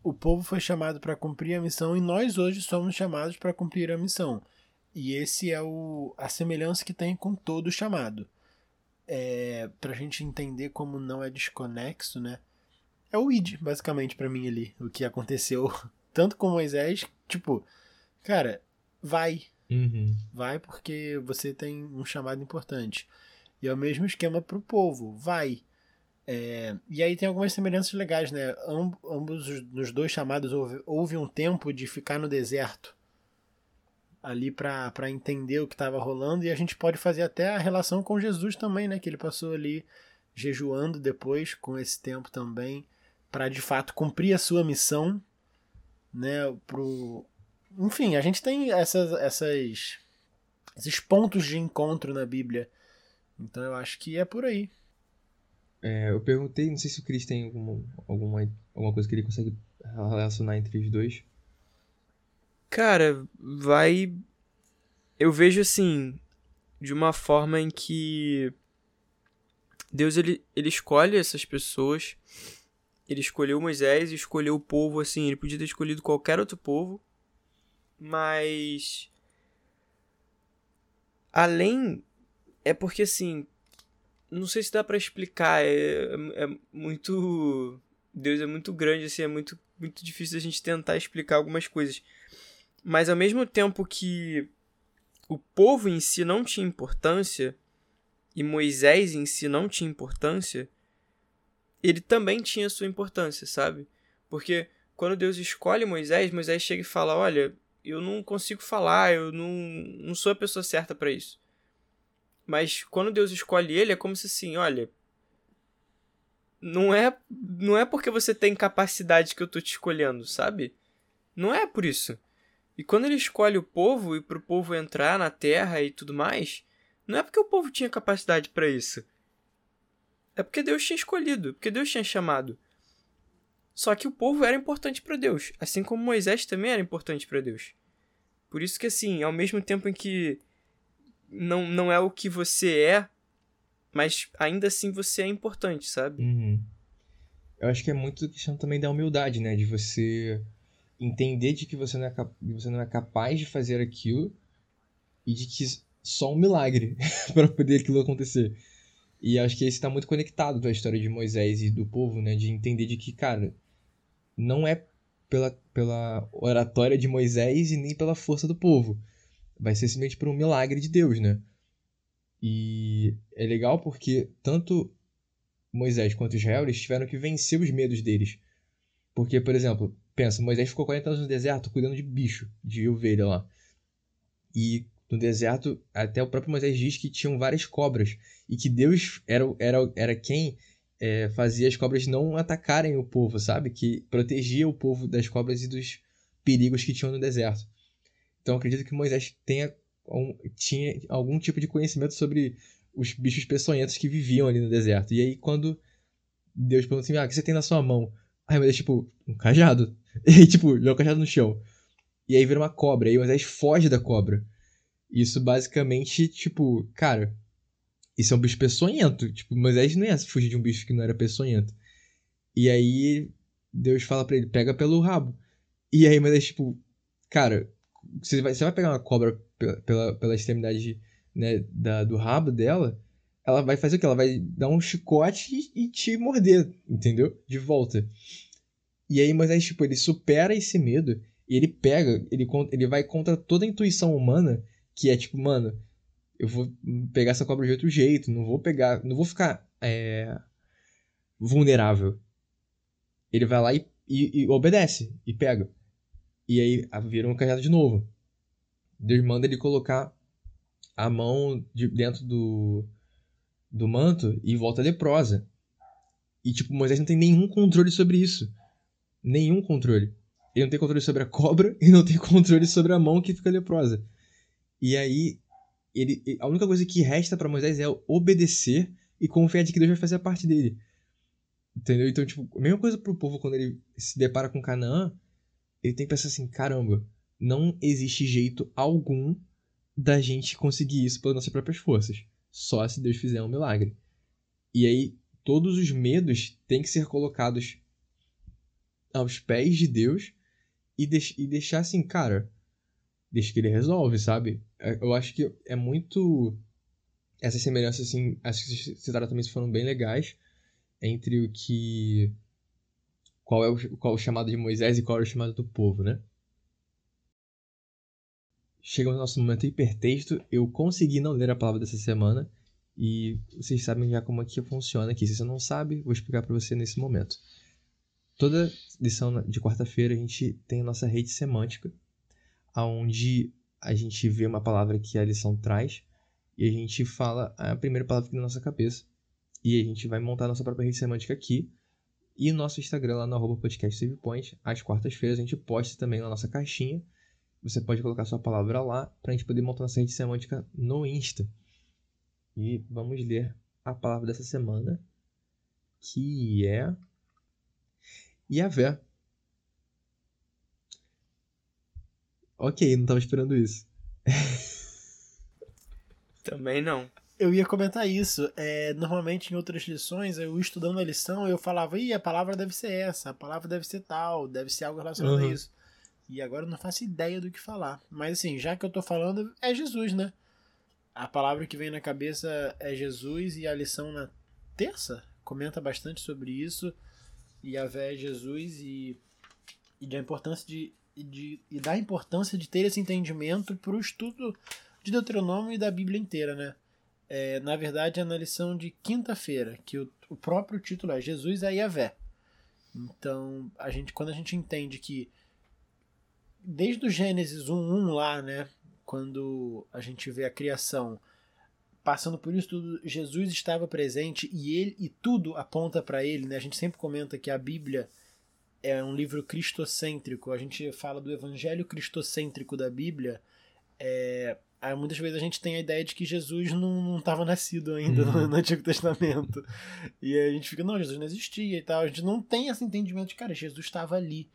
o povo foi chamado para cumprir a missão e nós hoje somos chamados para cumprir a missão. E esse é o, a semelhança que tem com todo chamado é, pra gente entender como não é desconexo, né? É o id, basicamente, para mim ali. O que aconteceu [LAUGHS] tanto com Moisés, tipo, cara, vai. Uhum. Vai porque você tem um chamado importante. E é o mesmo esquema pro povo, vai. É, e aí tem algumas semelhanças legais, né? ambos nos dois chamados houve, houve um tempo de ficar no deserto. Ali para entender o que estava rolando e a gente pode fazer até a relação com Jesus também, né? Que ele passou ali jejuando depois com esse tempo também para de fato cumprir a sua missão, né? Pro... Enfim, a gente tem essas, essas, esses pontos de encontro na Bíblia. Então eu acho que é por aí. É, eu perguntei, não sei se o Chris tem alguma, alguma, alguma coisa que ele consegue relacionar entre os dois. Cara, vai. Eu vejo assim, de uma forma em que Deus ele, ele escolhe essas pessoas. Ele escolheu Moisés, escolheu o povo assim, ele podia ter escolhido qualquer outro povo, mas além é porque assim, não sei se dá para explicar, é, é, é muito Deus é muito grande assim, é muito muito difícil a gente tentar explicar algumas coisas. Mas ao mesmo tempo que o povo em si não tinha importância e Moisés em si não tinha importância, ele também tinha sua importância, sabe? Porque quando Deus escolhe Moisés, Moisés chega e fala: Olha, eu não consigo falar, eu não, não sou a pessoa certa para isso. Mas quando Deus escolhe ele, é como se assim: Olha, não é, não é porque você tem capacidade que eu tô te escolhendo, sabe? Não é por isso. E quando ele escolhe o povo e para o povo entrar na terra e tudo mais, não é porque o povo tinha capacidade para isso. É porque Deus tinha escolhido, porque Deus tinha chamado. Só que o povo era importante para Deus, assim como Moisés também era importante para Deus. Por isso que assim, ao mesmo tempo em que não, não é o que você é, mas ainda assim você é importante, sabe? Uhum. Eu acho que é muito questão também da humildade, né? De você entender de que você não é, você não é capaz de fazer aquilo e de que só um milagre [LAUGHS] para poder aquilo acontecer. E acho que esse está muito conectado com a história de Moisés e do povo, né? De entender de que, cara, não é pela, pela oratória de Moisés e nem pela força do povo. Vai ser simplesmente por um milagre de Deus, né? E é legal porque tanto Moisés quanto Israel eles tiveram que vencer os medos deles. Porque, por exemplo, Pensa, Moisés ficou 40 anos no deserto cuidando de bicho, de ovelha lá. E no deserto, até o próprio Moisés diz que tinham várias cobras. E que Deus era, era, era quem é, fazia as cobras não atacarem o povo, sabe? Que protegia o povo das cobras e dos perigos que tinham no deserto. Então acredito que Moisés tenha um, tinha algum tipo de conhecimento sobre os bichos peçonhentos que viviam ali no deserto. E aí quando Deus pergunta assim, ah, o que você tem na sua mão? Aí Moisés, tipo, um cajado. [LAUGHS] E tipo, joga o cajado no chão. E aí vira uma cobra. E aí Moisés foge da cobra. Isso basicamente, tipo, cara, isso é um bicho peçonhento. Tipo, Moisés não ia fugir de um bicho que não era peçonhento. E aí Deus fala para ele, pega pelo rabo. E aí Moisés, tipo, cara, você vai, você vai pegar uma cobra pela, pela, pela extremidade né, da, do rabo dela, ela vai fazer o que? Ela vai dar um chicote e, te morder, entendeu? De volta. E aí Moisés, tipo, ele supera esse medo e ele pega, ele, ele vai contra toda a intuição humana, que é tipo, mano, eu vou pegar essa cobra de outro jeito, não vou pegar, não vou ficar é, vulnerável. Ele vai lá e, e, e, obedece, e pega. E aí vira um cajado de novo. Deus manda ele colocar a mão de, dentro do, do manto e volta leprosa. E tipo, Moisés não tem nenhum controle sobre isso nenhum controle. Ele não tem controle sobre a cobra [LAUGHS] e não tem controle sobre a mão que fica leprosa. E aí, ele, a única coisa que resta para Moisés é obedecer e confiar de que Deus vai fazer a parte dele. Entendeu? Então, tipo, a mesma coisa pro povo quando ele se depara com Canaã, ele tem que pensar assim: caramba, não existe jeito algum da gente conseguir isso pelas nossas próprias forças. Só se Deus fizer um milagre. E aí, todos os medos têm que ser colocados aos pés de Deus e, deix e deixar assim, cara, deixa que ele resolve, sabe? É, eu acho que é muito. Essas semelhanças, assim, acho que esses tratamentos foram bem legais entre o que. Qual é o, qual é o chamado de Moisés e qual é o chamado do povo, né? Chegamos no nosso momento hipertexto. Eu consegui não ler a palavra dessa semana. E vocês sabem já como é que funciona aqui. Se você não sabe, vou explicar para você nesse momento. Toda lição de quarta-feira a gente tem a nossa rede semântica, onde a gente vê uma palavra que a lição traz e a gente fala a primeira palavra que na nossa cabeça. E a gente vai montar a nossa própria rede semântica aqui. E nosso Instagram lá no arroba podcast SavePoint. Às quartas-feiras a gente posta também na nossa caixinha. Você pode colocar sua palavra lá para a gente poder montar nossa rede semântica no Insta. E vamos ler a palavra dessa semana, que é Yavé. Ok, não estava esperando isso. [LAUGHS] Também não. Eu ia comentar isso. É, normalmente em outras lições, eu estudando a lição, eu falava, ih, a palavra deve ser essa, a palavra deve ser tal, deve ser algo relacionado uhum. a isso. E agora eu não faço ideia do que falar. Mas assim, já que eu tô falando, é Jesus, né? A palavra que vem na cabeça é Jesus e a lição na terça comenta bastante sobre isso. E a vé é Jesus e, e da importância de, de e da importância de ter esse entendimento para o estudo de Deuteronômio e da Bíblia inteira, né? É, na verdade, é na lição de quinta-feira, que o, o próprio título é Jesus é Yahvé. Então, a gente, quando a gente entende que desde o Gênesis 1.1 lá, né, quando a gente vê a criação, passando por isso tudo, Jesus estava presente e ele e tudo aponta para ele, né? A gente sempre comenta que a Bíblia é um livro cristocêntrico. A gente fala do evangelho cristocêntrico da Bíblia. É, muitas vezes a gente tem a ideia de que Jesus não estava nascido ainda uhum. no, no, Antigo Testamento. E a gente fica, não, Jesus não existia e tal. A gente não tem esse entendimento de, cara, Jesus estava ali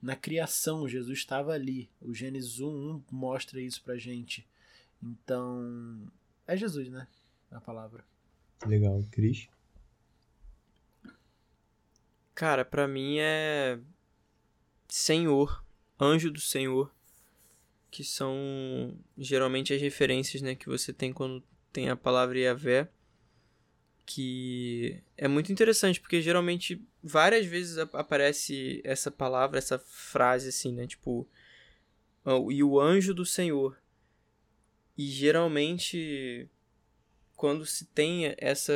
na criação, Jesus estava ali. O Gênesis 1, 1 mostra isso pra gente. Então, é Jesus, né? A palavra. Legal. Cris? Cara, pra mim é Senhor, anjo do Senhor, que são geralmente as referências, né, que você tem quando tem a palavra Yahvé que é muito interessante, porque geralmente várias vezes aparece essa palavra, essa frase assim, né? Tipo, e o anjo do Senhor. E geralmente, quando se tem essa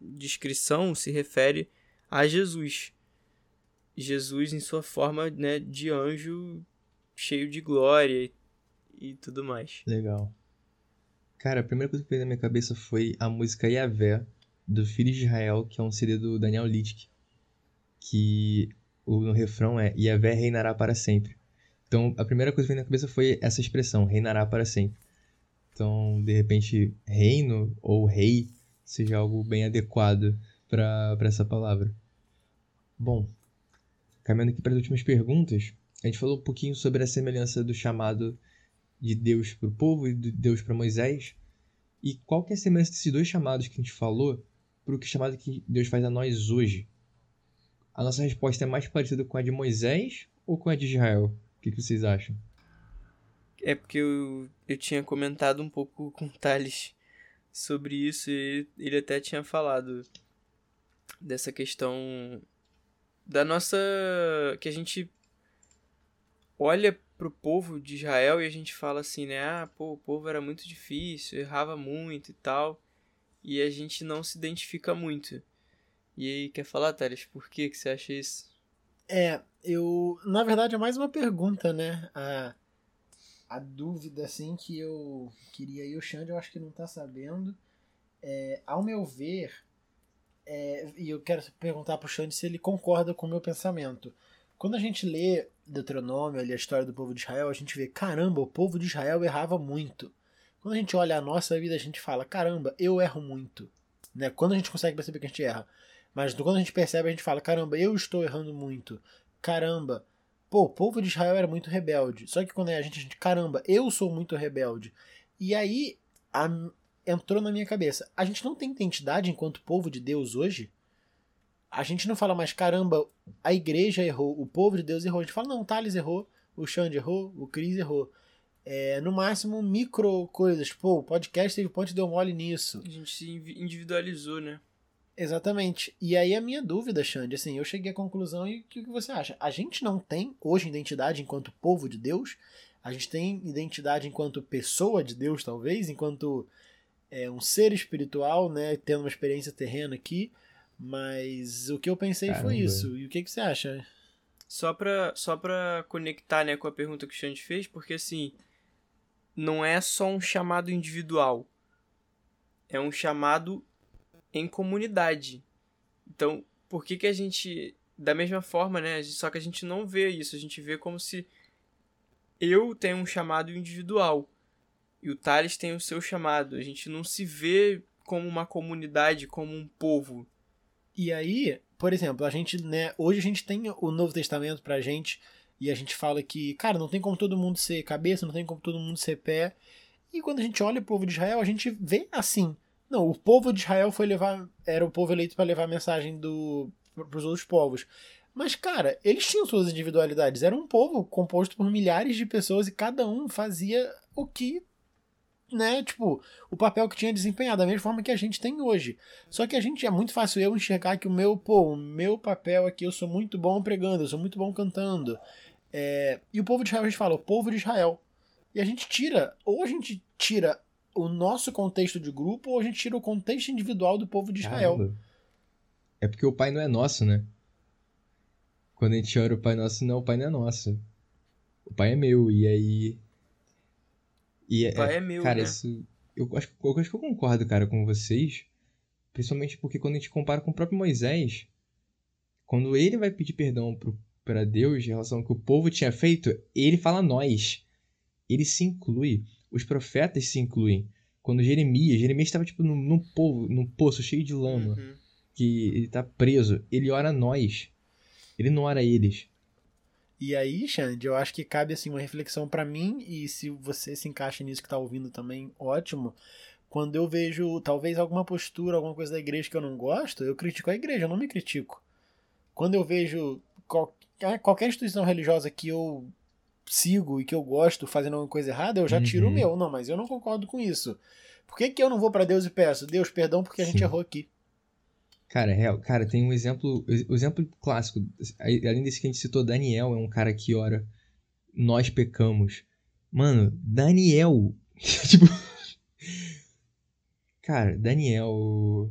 descrição, se refere a Jesus. Jesus em sua forma né, de anjo cheio de glória e, tudo mais. Legal. Cara, a primeira coisa que veio na minha cabeça foi a música Yahvé, do Filho de Israel, que é um CD do Daniel Littke, que o, refrão é Yahvé reinará para sempre. Então, a primeira coisa que veio na cabeça foi essa expressão, reinará para sempre. Então, de repente, reino ou rei seja algo bem adequado para essa palavra. Bom, caminhando aqui para as últimas perguntas, a gente falou um pouquinho sobre a semelhança do chamado de Deus para o povo e de Deus para Moisés. E qual que é a semelhança desses dois chamados que a gente falou para o que chamado que Deus faz a nós hoje? A nossa resposta é mais parecida com a de Moisés ou com a de Israel? O que, que vocês acham? É porque eu, eu tinha comentado um pouco com o sobre isso e ele até tinha falado dessa questão da nossa. que a gente olha pro povo de Israel e a gente fala assim, né? Ah, pô, o povo era muito difícil, errava muito e tal e a gente não se identifica muito. E aí, quer falar, Thales, por que, que você acha isso? É, eu. Na verdade, é mais uma pergunta, né? A, a dúvida, assim, que eu queria. E o Xande, eu acho que não tá sabendo. É, ao meu ver, é, e eu quero perguntar pro Xande se ele concorda com o meu pensamento. Quando a gente lê Deuteronômio, ali a história do povo de Israel, a gente vê, caramba, o povo de Israel errava muito. Quando a gente olha a nossa vida, a gente fala: caramba, eu erro muito. Né? Quando a gente consegue perceber que a gente erra. Mas quando a gente percebe, a gente fala: caramba, eu estou errando muito. Caramba, pô, o povo de Israel era muito rebelde. Só que quando é a gente, a gente caramba, eu sou muito rebelde. E aí a, entrou na minha cabeça: a gente não tem identidade enquanto povo de Deus hoje? A gente não fala mais, caramba, a igreja errou, o povo de Deus errou. A gente fala, não, o Thales errou, o Xande errou, o Cris errou é, no máximo micro coisas. Pô, o podcast teve ponte deu mole nisso. A gente se individualizou, né? Exatamente. E aí a minha dúvida, Xande, assim, eu cheguei à conclusão e o que, que você acha? A gente não tem hoje identidade enquanto povo de Deus, a gente tem identidade enquanto pessoa de Deus, talvez, enquanto é, um ser espiritual, né, tendo uma experiência terrena aqui, mas o que eu pensei Caramba. foi isso. E o que, que você acha? Só pra, só pra conectar, né, com a pergunta que o Xande fez, porque assim, não é só um chamado individual, é um chamado em comunidade. Então, por que, que a gente, da mesma forma, né? Só que a gente não vê isso, a gente vê como se eu tenho um chamado individual e o Thales tem o seu chamado. A gente não se vê como uma comunidade, como um povo. E aí, por exemplo, a gente, né, hoje a gente tem o Novo Testamento pra gente e a gente fala que, cara, não tem como todo mundo ser cabeça, não tem como todo mundo ser pé. E quando a gente olha o povo de Israel, a gente vê assim. Não, o povo de Israel foi levar, era o povo eleito para levar a mensagem do para os outros povos. Mas, cara, eles tinham suas individualidades. Era um povo composto por milhares de pessoas e cada um fazia o que né, tipo, o papel que tinha desempenhado, da mesma forma que a gente tem hoje. Só que a gente é muito fácil eu enxergar que o meu, pô, o meu papel aqui, eu sou muito bom pregando, eu sou muito bom cantando. É, e o povo de Israel, a gente fala, o povo de Israel. E a gente tira, ou a gente tira o nosso contexto de grupo, ou a gente tira o contexto individual do povo de Israel. Caramba. É porque o Pai não é nosso, né? Quando a gente ora o Pai Nosso, não, o Pai não é nosso. O Pai é meu, e aí e o pai é, é meu, cara, né? isso. Eu acho, eu acho que eu concordo, cara, com vocês. Principalmente porque quando a gente compara com o próprio Moisés, quando ele vai pedir perdão para Deus em relação ao que o povo tinha feito, ele fala nós. Ele se inclui. Os profetas se incluem. Quando Jeremias, Jeremias estava tipo num, num, povo, num poço cheio de lama, uhum. que ele tá preso, ele ora nós. Ele não ora eles. E aí, Xande, eu acho que cabe assim uma reflexão para mim e se você se encaixa nisso que tá ouvindo também, ótimo. Quando eu vejo talvez alguma postura, alguma coisa da igreja que eu não gosto, eu critico a igreja, eu não me critico. Quando eu vejo qualquer, qualquer instituição religiosa que eu sigo e que eu gosto fazendo alguma coisa errada, eu já tiro uhum. o meu. Não, mas eu não concordo com isso. Por que, que eu não vou para Deus e peço, Deus, perdão porque a gente Sim. errou aqui? Cara, real, cara, tem um exemplo, o exemplo clássico, além desse que a gente citou, Daniel é um cara que ora, nós pecamos. Mano, Daniel, [LAUGHS] tipo, cara, Daniel,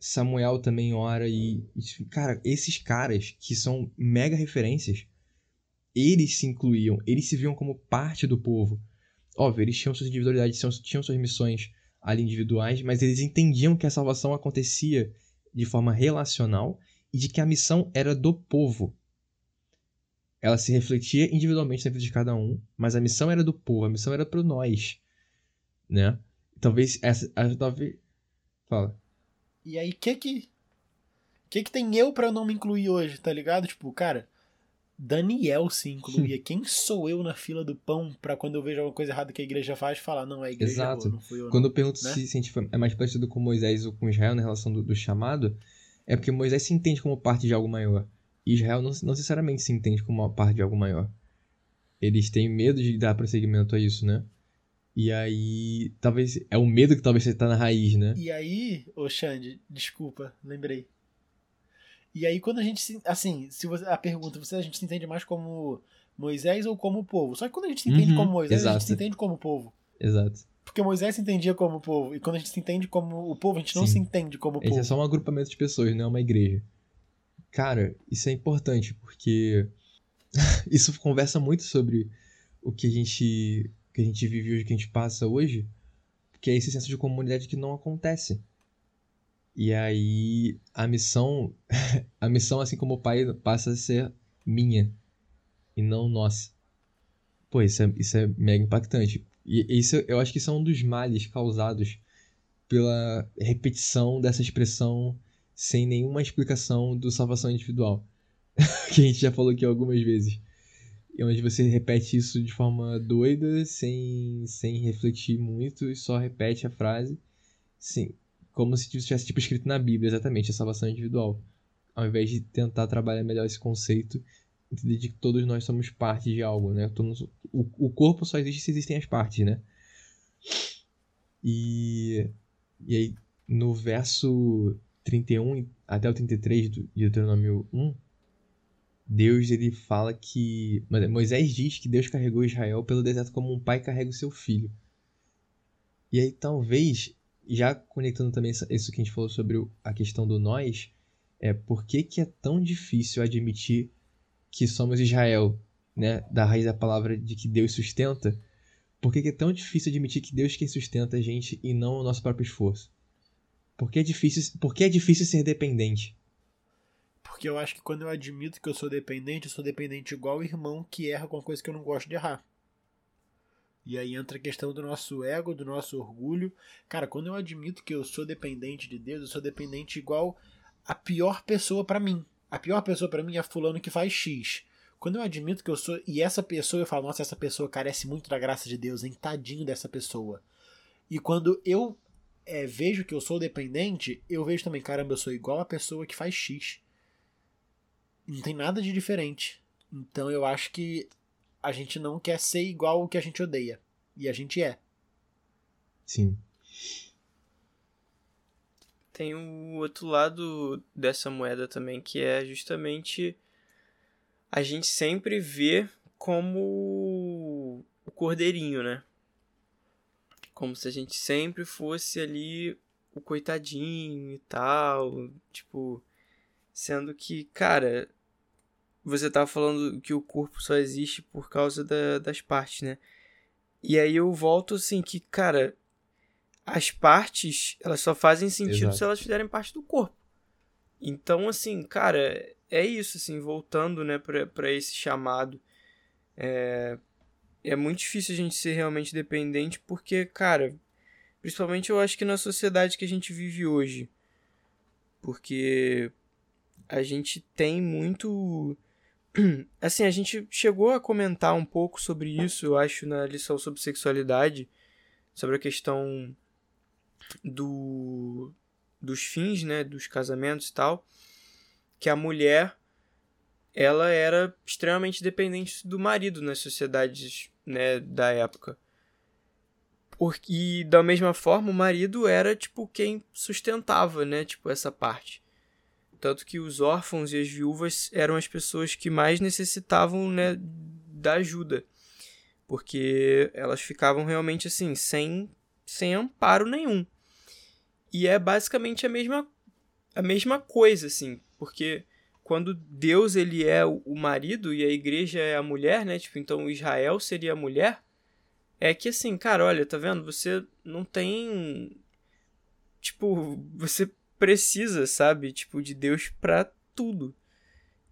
Samuel também ora e, e, cara, esses caras que são mega referências, eles se incluíam, eles se viam como parte do povo. Óbvio, eles tinham suas individualidades, tinham, suas missões ali individuais, mas eles entendiam que a salvação acontecia de forma relacional e de que a missão era do povo. Ela se refletia individualmente na vida de cada um, mas a missão era do povo, a missão era para nós, né? Talvez essa, talvez fala. E aí que que que que tem eu para não me incluir hoje, tá ligado? Tipo, cara, Daniel se incluía. [LAUGHS] Quem sou eu na fila do pão para quando eu vejo alguma coisa errada que a igreja faz, falar, não, é a igreja Exato. Boa, não fui eu. Quando não. eu pergunto né? se, se, é mais parecido com Moisés ou com Israel na relação do, do, chamado, é porque Moisés se entende como parte de algo maior. E Israel não, não necessariamente se entende como uma parte de algo maior. Eles têm medo de dar prosseguimento a isso, né? E aí, talvez. É o medo que talvez você tá na raiz, né? E aí, ô Xande, desculpa, lembrei. E aí, quando a gente se. Assim, se você, a pergunta, você a gente se entende mais como Moisés ou como povo? Só que quando a gente se entende uhum, como Moisés, exato. a gente se entende como povo. Exato. Porque Moisés se entendia como povo. E quando a gente se entende como o povo, a gente Sim. não se entende como Esse povo. é só um agrupamento de pessoas, não é uma igreja. Cara, isso é importante, porque [LAUGHS] isso conversa muito sobre o que a gente que a gente vive hoje, que a gente passa hoje, que é esse senso de comunidade que não acontece. E aí a missão, [LAUGHS] a missão assim como o pai passa a ser minha e não nossa. Pô, isso é, isso é mega impactante. E isso eu acho que são um dos males causados pela repetição dessa expressão sem nenhuma explicação do salvação individual. [LAUGHS] que a gente já falou aqui algumas vezes. Onde você repete isso de forma doida, sem, sem refletir muito, e só repete a frase. Sim, como se tivesse tipo escrito na Bíblia, exatamente, a salvação individual. Ao invés de tentar trabalhar melhor esse conceito, entender de que todos nós somos parte de algo, né? Todos, o, o corpo só existe se existem as partes, né? E, e aí, no verso 31 até o 33 do Deuteronômio 1, Deus ele fala que. Moisés diz que Deus carregou Israel pelo deserto como um pai carrega o seu filho. E aí, talvez já conectando também isso que a gente falou sobre a questão do nós, é por que, que é tão difícil admitir que somos Israel, né? Da raiz da palavra de que Deus sustenta. Por que, que é tão difícil admitir que Deus quem sustenta a gente e não o nosso próprio esforço? Por que é difícil, por que é difícil ser dependente? Porque eu acho que quando eu admito que eu sou dependente, eu sou dependente igual o irmão que erra com uma coisa que eu não gosto de errar. E aí entra a questão do nosso ego, do nosso orgulho. Cara, quando eu admito que eu sou dependente de Deus, eu sou dependente igual a pior pessoa para mim. A pior pessoa para mim é fulano que faz X. Quando eu admito que eu sou. E essa pessoa, eu falo, nossa, essa pessoa carece muito da graça de Deus, hein? Tadinho dessa pessoa. E quando eu é, vejo que eu sou dependente, eu vejo também, caramba, eu sou igual a pessoa que faz X. Não tem nada de diferente. Então eu acho que a gente não quer ser igual o que a gente odeia. E a gente é. Sim. Tem o outro lado dessa moeda também, que é justamente a gente sempre vê como o cordeirinho, né? Como se a gente sempre fosse ali o coitadinho e tal. Tipo, sendo que, cara, você tava falando que o corpo só existe por causa da, das partes, né? E aí eu volto assim que, cara, as partes, elas só fazem sentido Exato. se elas fizerem parte do corpo. Então, assim, cara, é isso, assim, voltando, né, para esse chamado. É, é muito difícil a gente ser realmente dependente porque, cara, principalmente eu acho que na sociedade que a gente vive hoje. Porque a gente tem muito. [CLEARS THROAT] Assim, a gente chegou a comentar um pouco sobre isso, eu acho, na lição sobre sexualidade, sobre a questão do dos fins, né, dos casamentos e tal que a mulher ela era extremamente dependente do marido nas sociedades né, da época. Porque, da mesma forma, o marido era, tipo, quem sustentava, né, tipo, essa parte. Tanto que os órfãos e as viúvas eram as pessoas que mais necessitavam, né, da ajuda. Porque elas ficavam realmente, assim, sem, sem amparo nenhum. E é basicamente a mesma, a mesma coisa, assim, porque quando Deus ele é o marido e a igreja é a mulher, né? Tipo, então Israel seria a mulher. É que assim, cara, olha, tá vendo? Você não tem tipo, você precisa, sabe, tipo de Deus para tudo.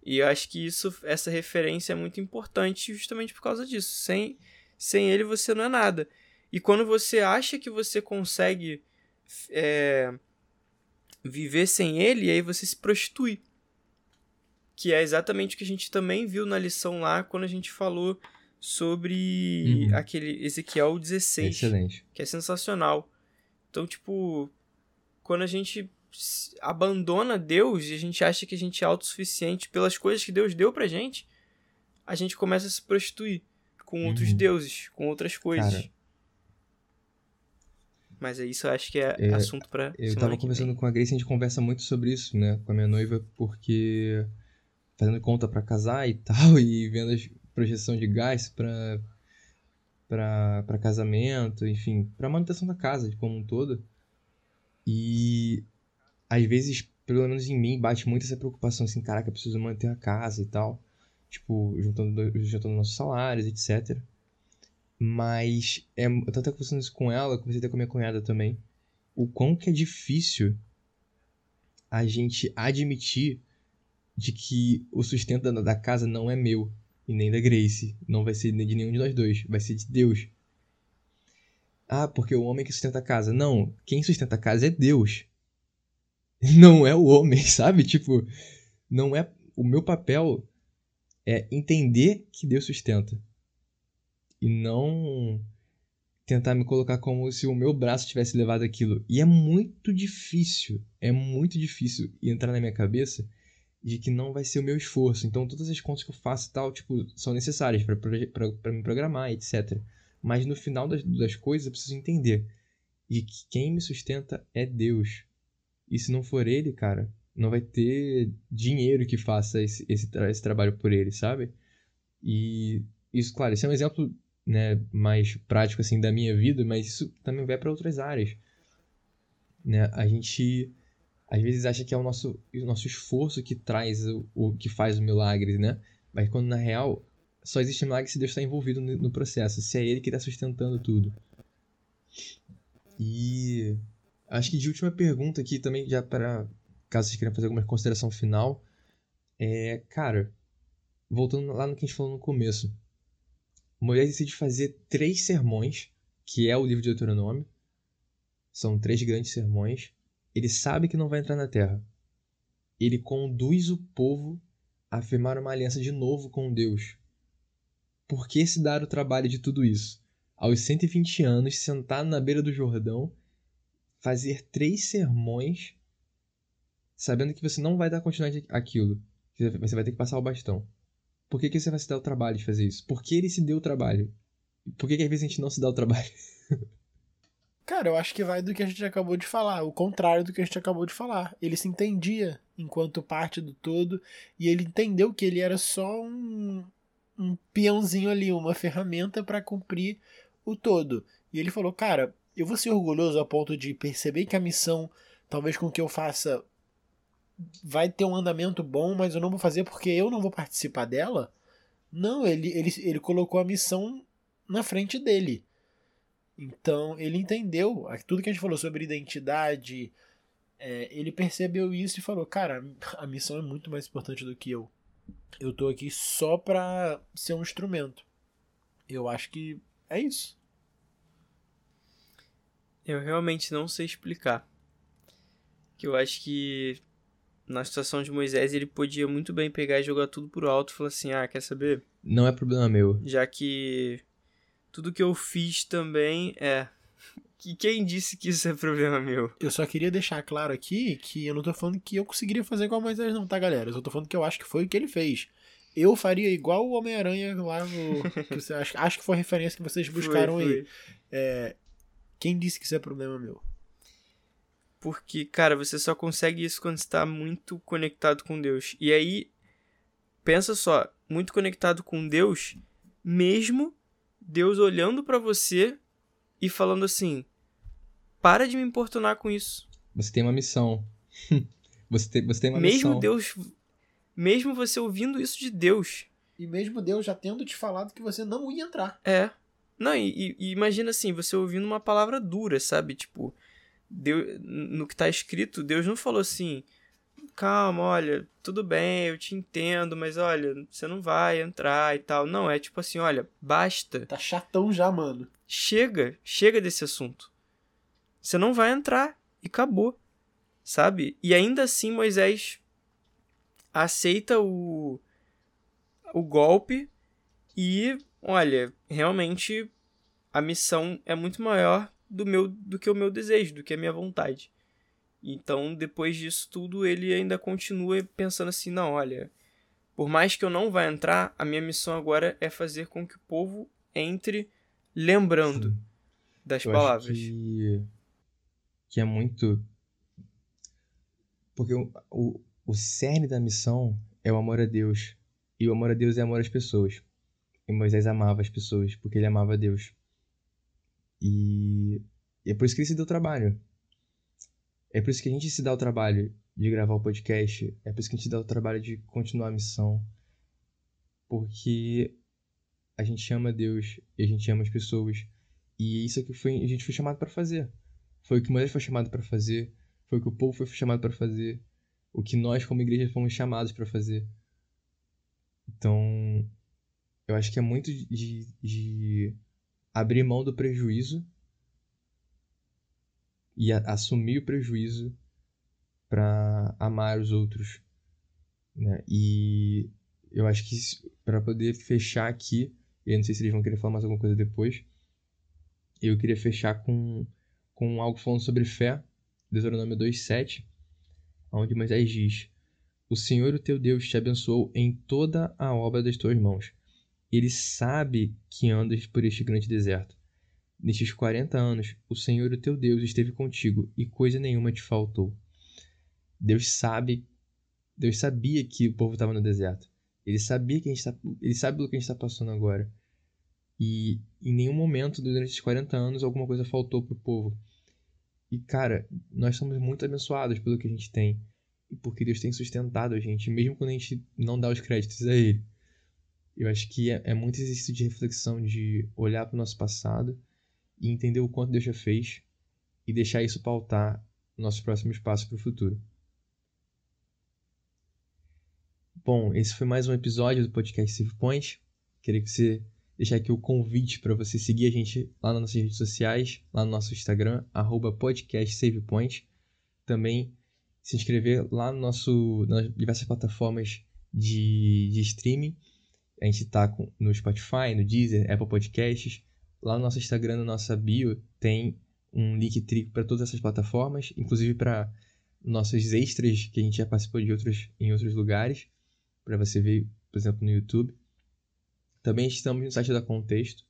E eu acho que isso essa referência é muito importante justamente por causa disso. Sem sem ele você não é nada. E quando você acha que você consegue é, viver sem ele, aí você se prostitui. Que é exatamente o que a gente também viu na lição lá quando a gente falou sobre uhum. aquele Ezequiel 16. Excelente. Que é sensacional. Então, tipo, quando a gente abandona Deus e a gente acha que a gente é autossuficiente pelas coisas que Deus deu pra gente, a gente começa a se prostituir com outros uhum. deuses, com outras coisas. Cara, mas é isso, eu acho que é, é assunto pra. Eu tava conversando com a Grace, a gente conversa muito sobre isso, né? Com a minha noiva, porque fazendo conta para casar e [LAUGHS] tal, e vendo a projeção de gás pra, pra, pra casamento, enfim, pra manutenção da casa como um todo. E às vezes, pelo menos em mim, bate muito essa preocupação assim, caraca, eu preciso manter a casa e tal. Tipo, juntando, juntando nossos salários, etc. Mas é, eu tava conversando isso com ela, conversei até com a minha cunhada também. O quão que é difícil a gente admitir de que o sustento da, da casa não é meu e nem da Grace. Não vai ser de nenhum de nós dois, vai ser de Deus. Ah, porque o homem que sustenta a casa. Não, quem sustenta a casa é Deus. [LAUGHS] Não é o homem, [LAUGHS] sabe? Tipo, não é. O meu papel é entender que Deus sustenta e não tentar me colocar como se o meu braço tivesse levado aquilo. E é muito difícil, é muito difícil entrar na minha cabeça de que não vai ser o meu esforço. Então todas as contas que eu faço e tal, tipo, são necessárias para me programar, etc. Mas no final das, das coisas eu preciso entender de que quem me sustenta é Deus. E se não for ele, cara, não vai ter dinheiro que faça esse, esse, esse trabalho por ele, sabe? E isso, claro, esse é um exemplo né, mais prático assim da minha vida, mas isso também vai para outras áreas. Né? A gente às vezes acha que é o nosso, o nosso esforço que traz o, o que faz o milagre, né? Mas quando na real só existe milagre se Deus está envolvido no, no processo, se é Ele que está sustentando tudo. E acho que de última pergunta aqui também, já para caso vocês queiram fazer alguma consideração final, é, cara, voltando lá no que a gente falou no começo, Moisés decide fazer três sermões, que é o livro de Deuteronômio. São três grandes sermões. Ele sabe que não vai entrar na terra. Ele conduz o povo a afirmar uma aliança de novo com Deus. Por que se dar o trabalho de tudo isso? Aos 120 anos, sentado na beira do Jordão, fazer três sermões, sabendo que você não vai dar continuidade àquilo. Você vai ter que passar o bastão. Por que, que você vai se dar o trabalho de fazer isso? Por que ele se deu o trabalho? Por que, que às vezes a gente não se dá o trabalho? [LAUGHS] Cara, eu acho que vai do que a gente acabou de falar, o contrário do que a gente acabou de falar. Ele se entendia enquanto parte do todo e ele entendeu que ele era só um, um peãozinho ali, uma ferramenta para cumprir o todo. E ele falou: Cara, eu vou ser orgulhoso a ponto de perceber que a missão, talvez com que eu faça, vai ter um andamento bom, mas eu não vou fazer porque eu não vou participar dela. Não, ele, ele, ele colocou a missão na frente dele. Então ele entendeu tudo que a gente falou sobre identidade. É, ele percebeu isso e falou: Cara, a missão é muito mais importante do que eu. Eu tô aqui só pra ser um instrumento. Eu acho que é isso. Eu realmente não sei explicar. Que eu acho que na situação de Moisés, ele podia muito bem pegar e jogar tudo por alto e falar assim: ah, quer saber? Não é problema meu. Já que tudo que eu fiz também é. [LAUGHS] Que quem disse que isso é problema meu? Eu só queria deixar claro aqui que eu não tô falando que eu conseguiria fazer igual Moisés, não, tá, galera? Eu só tô falando que eu acho que foi o que ele fez. Eu faria igual o Homem-Aranha lá no. que você, [LAUGHS] acho, acho que foi a referência que vocês buscaram foi, foi. aí. É, quem disse que isso é problema meu? Porque, cara, você só consegue isso quando está muito conectado com Deus. E aí, pensa só, muito conectado com Deus, mesmo Deus olhando para você e falando assim: para de me importunar com isso. Você tem uma missão. [LAUGHS] você, tem, você tem uma mesmo missão. Mesmo Deus. Mesmo você ouvindo isso de Deus. E mesmo Deus já tendo te falado que você não ia entrar. É. Não, e, e imagina assim, você ouvindo uma palavra dura, sabe? Tipo, Deus, no que está escrito, Deus não falou assim: calma, olha, tudo bem, eu te entendo, mas olha, você não vai entrar e tal. Não, é tipo assim: olha, basta. Tá chatão já, mano. Chega, chega desse assunto. Você não vai entrar e acabou, sabe? E ainda assim, Moisés aceita o, o golpe e, olha, realmente a missão é muito maior do meu do que o meu desejo, do que a minha vontade. Então, depois disso tudo, ele ainda continua pensando assim: não, olha, por mais que eu não vá entrar, a minha missão agora é fazer com que o povo entre lembrando Sim. das eu palavras. Acho que, que é muito. Porque o, o, o cerne da missão é o amor a Deus. E o amor a Deus é amor às pessoas. E Moisés amava as pessoas, porque ele amava Deus. E é por isso que ele se deu trabalho. É por isso que a gente se dá o trabalho de gravar o podcast. É por isso que a gente se dá o trabalho de continuar a missão. Porque a gente ama Deus e a gente ama as pessoas. E isso é que foi, a gente foi chamado para fazer. Foi o que Moisés foi chamado para fazer. Foi o que o povo foi chamado para fazer. O que nós, como igreja, fomos chamados para fazer. Então, eu acho que é muito de, de abrir mão do prejuízo e a, assumir o prejuízo para amar os outros. Né? E eu acho que para poder fechar aqui, eu não sei se eles vão querer falar mais alguma coisa depois, eu queria fechar com, com algo falando sobre fé, Deuteronômio 2,7, onde Moisés diz: O Senhor, o teu Deus, te abençoou em toda a obra das tuas mãos. Ele sabe que andas por este grande deserto. Nestes quarenta anos, o Senhor, o teu Deus, esteve contigo e coisa nenhuma te faltou. Deus sabe, Deus sabia que o povo estava no deserto. Ele sabia que a gente tá, ele sabe do que a gente está passando agora. E em nenhum momento durante esses 40 anos alguma coisa faltou pro povo. E cara, nós somos muito abençoados pelo que a gente tem. E porque Deus tem sustentado a gente, mesmo quando a gente não dá os créditos a Ele. Eu acho que é, é muito exercício de reflexão, de olhar para o nosso passado e entender o quanto Deus já fez e deixar isso pautar nossos próximos passos para o futuro. Bom, esse foi mais um episódio do podcast Save Point. Queria que você deixar aqui o convite para você seguir a gente lá nas nossas redes sociais, lá no nosso Instagram, podcastsavepoint. Também se inscrever lá no nosso, nas diversas plataformas de, de streaming. A gente está no Spotify, no Deezer, Apple Podcasts. Lá no nosso Instagram, na nossa bio, tem um link trigo para todas essas plataformas, inclusive para nossos extras que a gente já participou de outros, em outros lugares, para você ver, por exemplo, no YouTube. Também estamos no site da Contexto.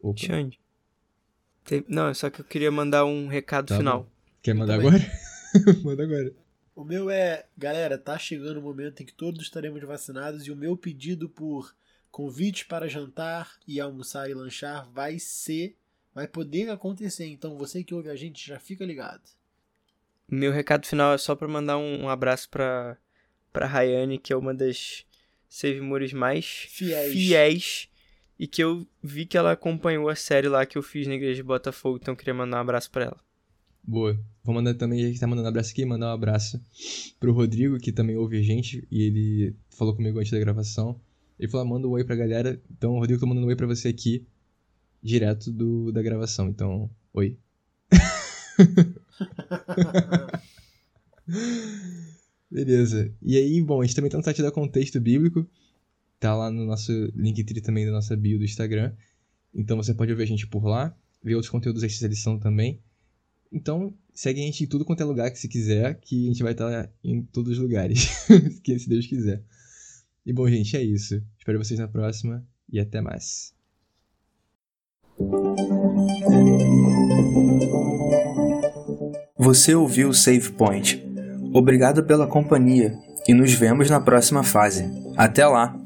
Opa. Xande. Tem... Não, só que eu queria mandar um recado tá final. Bom. Quer mandar agora? [LAUGHS] Manda agora. O meu é, galera, tá chegando o momento em que todos estaremos vacinados e o meu pedido por convite para jantar e almoçar e lanchar vai ser, vai poder acontecer. Então você que ouve a gente já fica ligado. Meu recado final é só para mandar um, um abraço para para Rayane, que é uma das Save Mores mais fiéis. fiéis. e que eu vi que ela acompanhou a série lá que eu fiz na igreja de Botafogo, então eu queria mandar um abraço para ela. Boa. Vou mandar também, a gente tá mandando um abraço aqui, mandar um abraço pro Rodrigo, que também ouve a gente, e ele falou comigo antes da gravação. Ele falou, ah, manda um oi pra galera. Então, Rodrigo, tô mandando um oi pra você aqui, direto do, da gravação. Então, oi. [LAUGHS] Beleza. E aí, bom, a gente também tá no site da Contexto Bíblico. Tá lá no nosso link também da nossa bio do Instagram. Então você pode ouvir a gente por lá, ver outros conteúdos da lição também. Então, segue a gente em tudo quanto é lugar que você quiser, que a gente vai estar em todos os lugares, [LAUGHS] se Deus quiser. E bom, gente, é isso. Espero vocês na próxima e até mais. Você ouviu o Save Point Obrigado pela companhia e nos vemos na próxima fase. Até lá!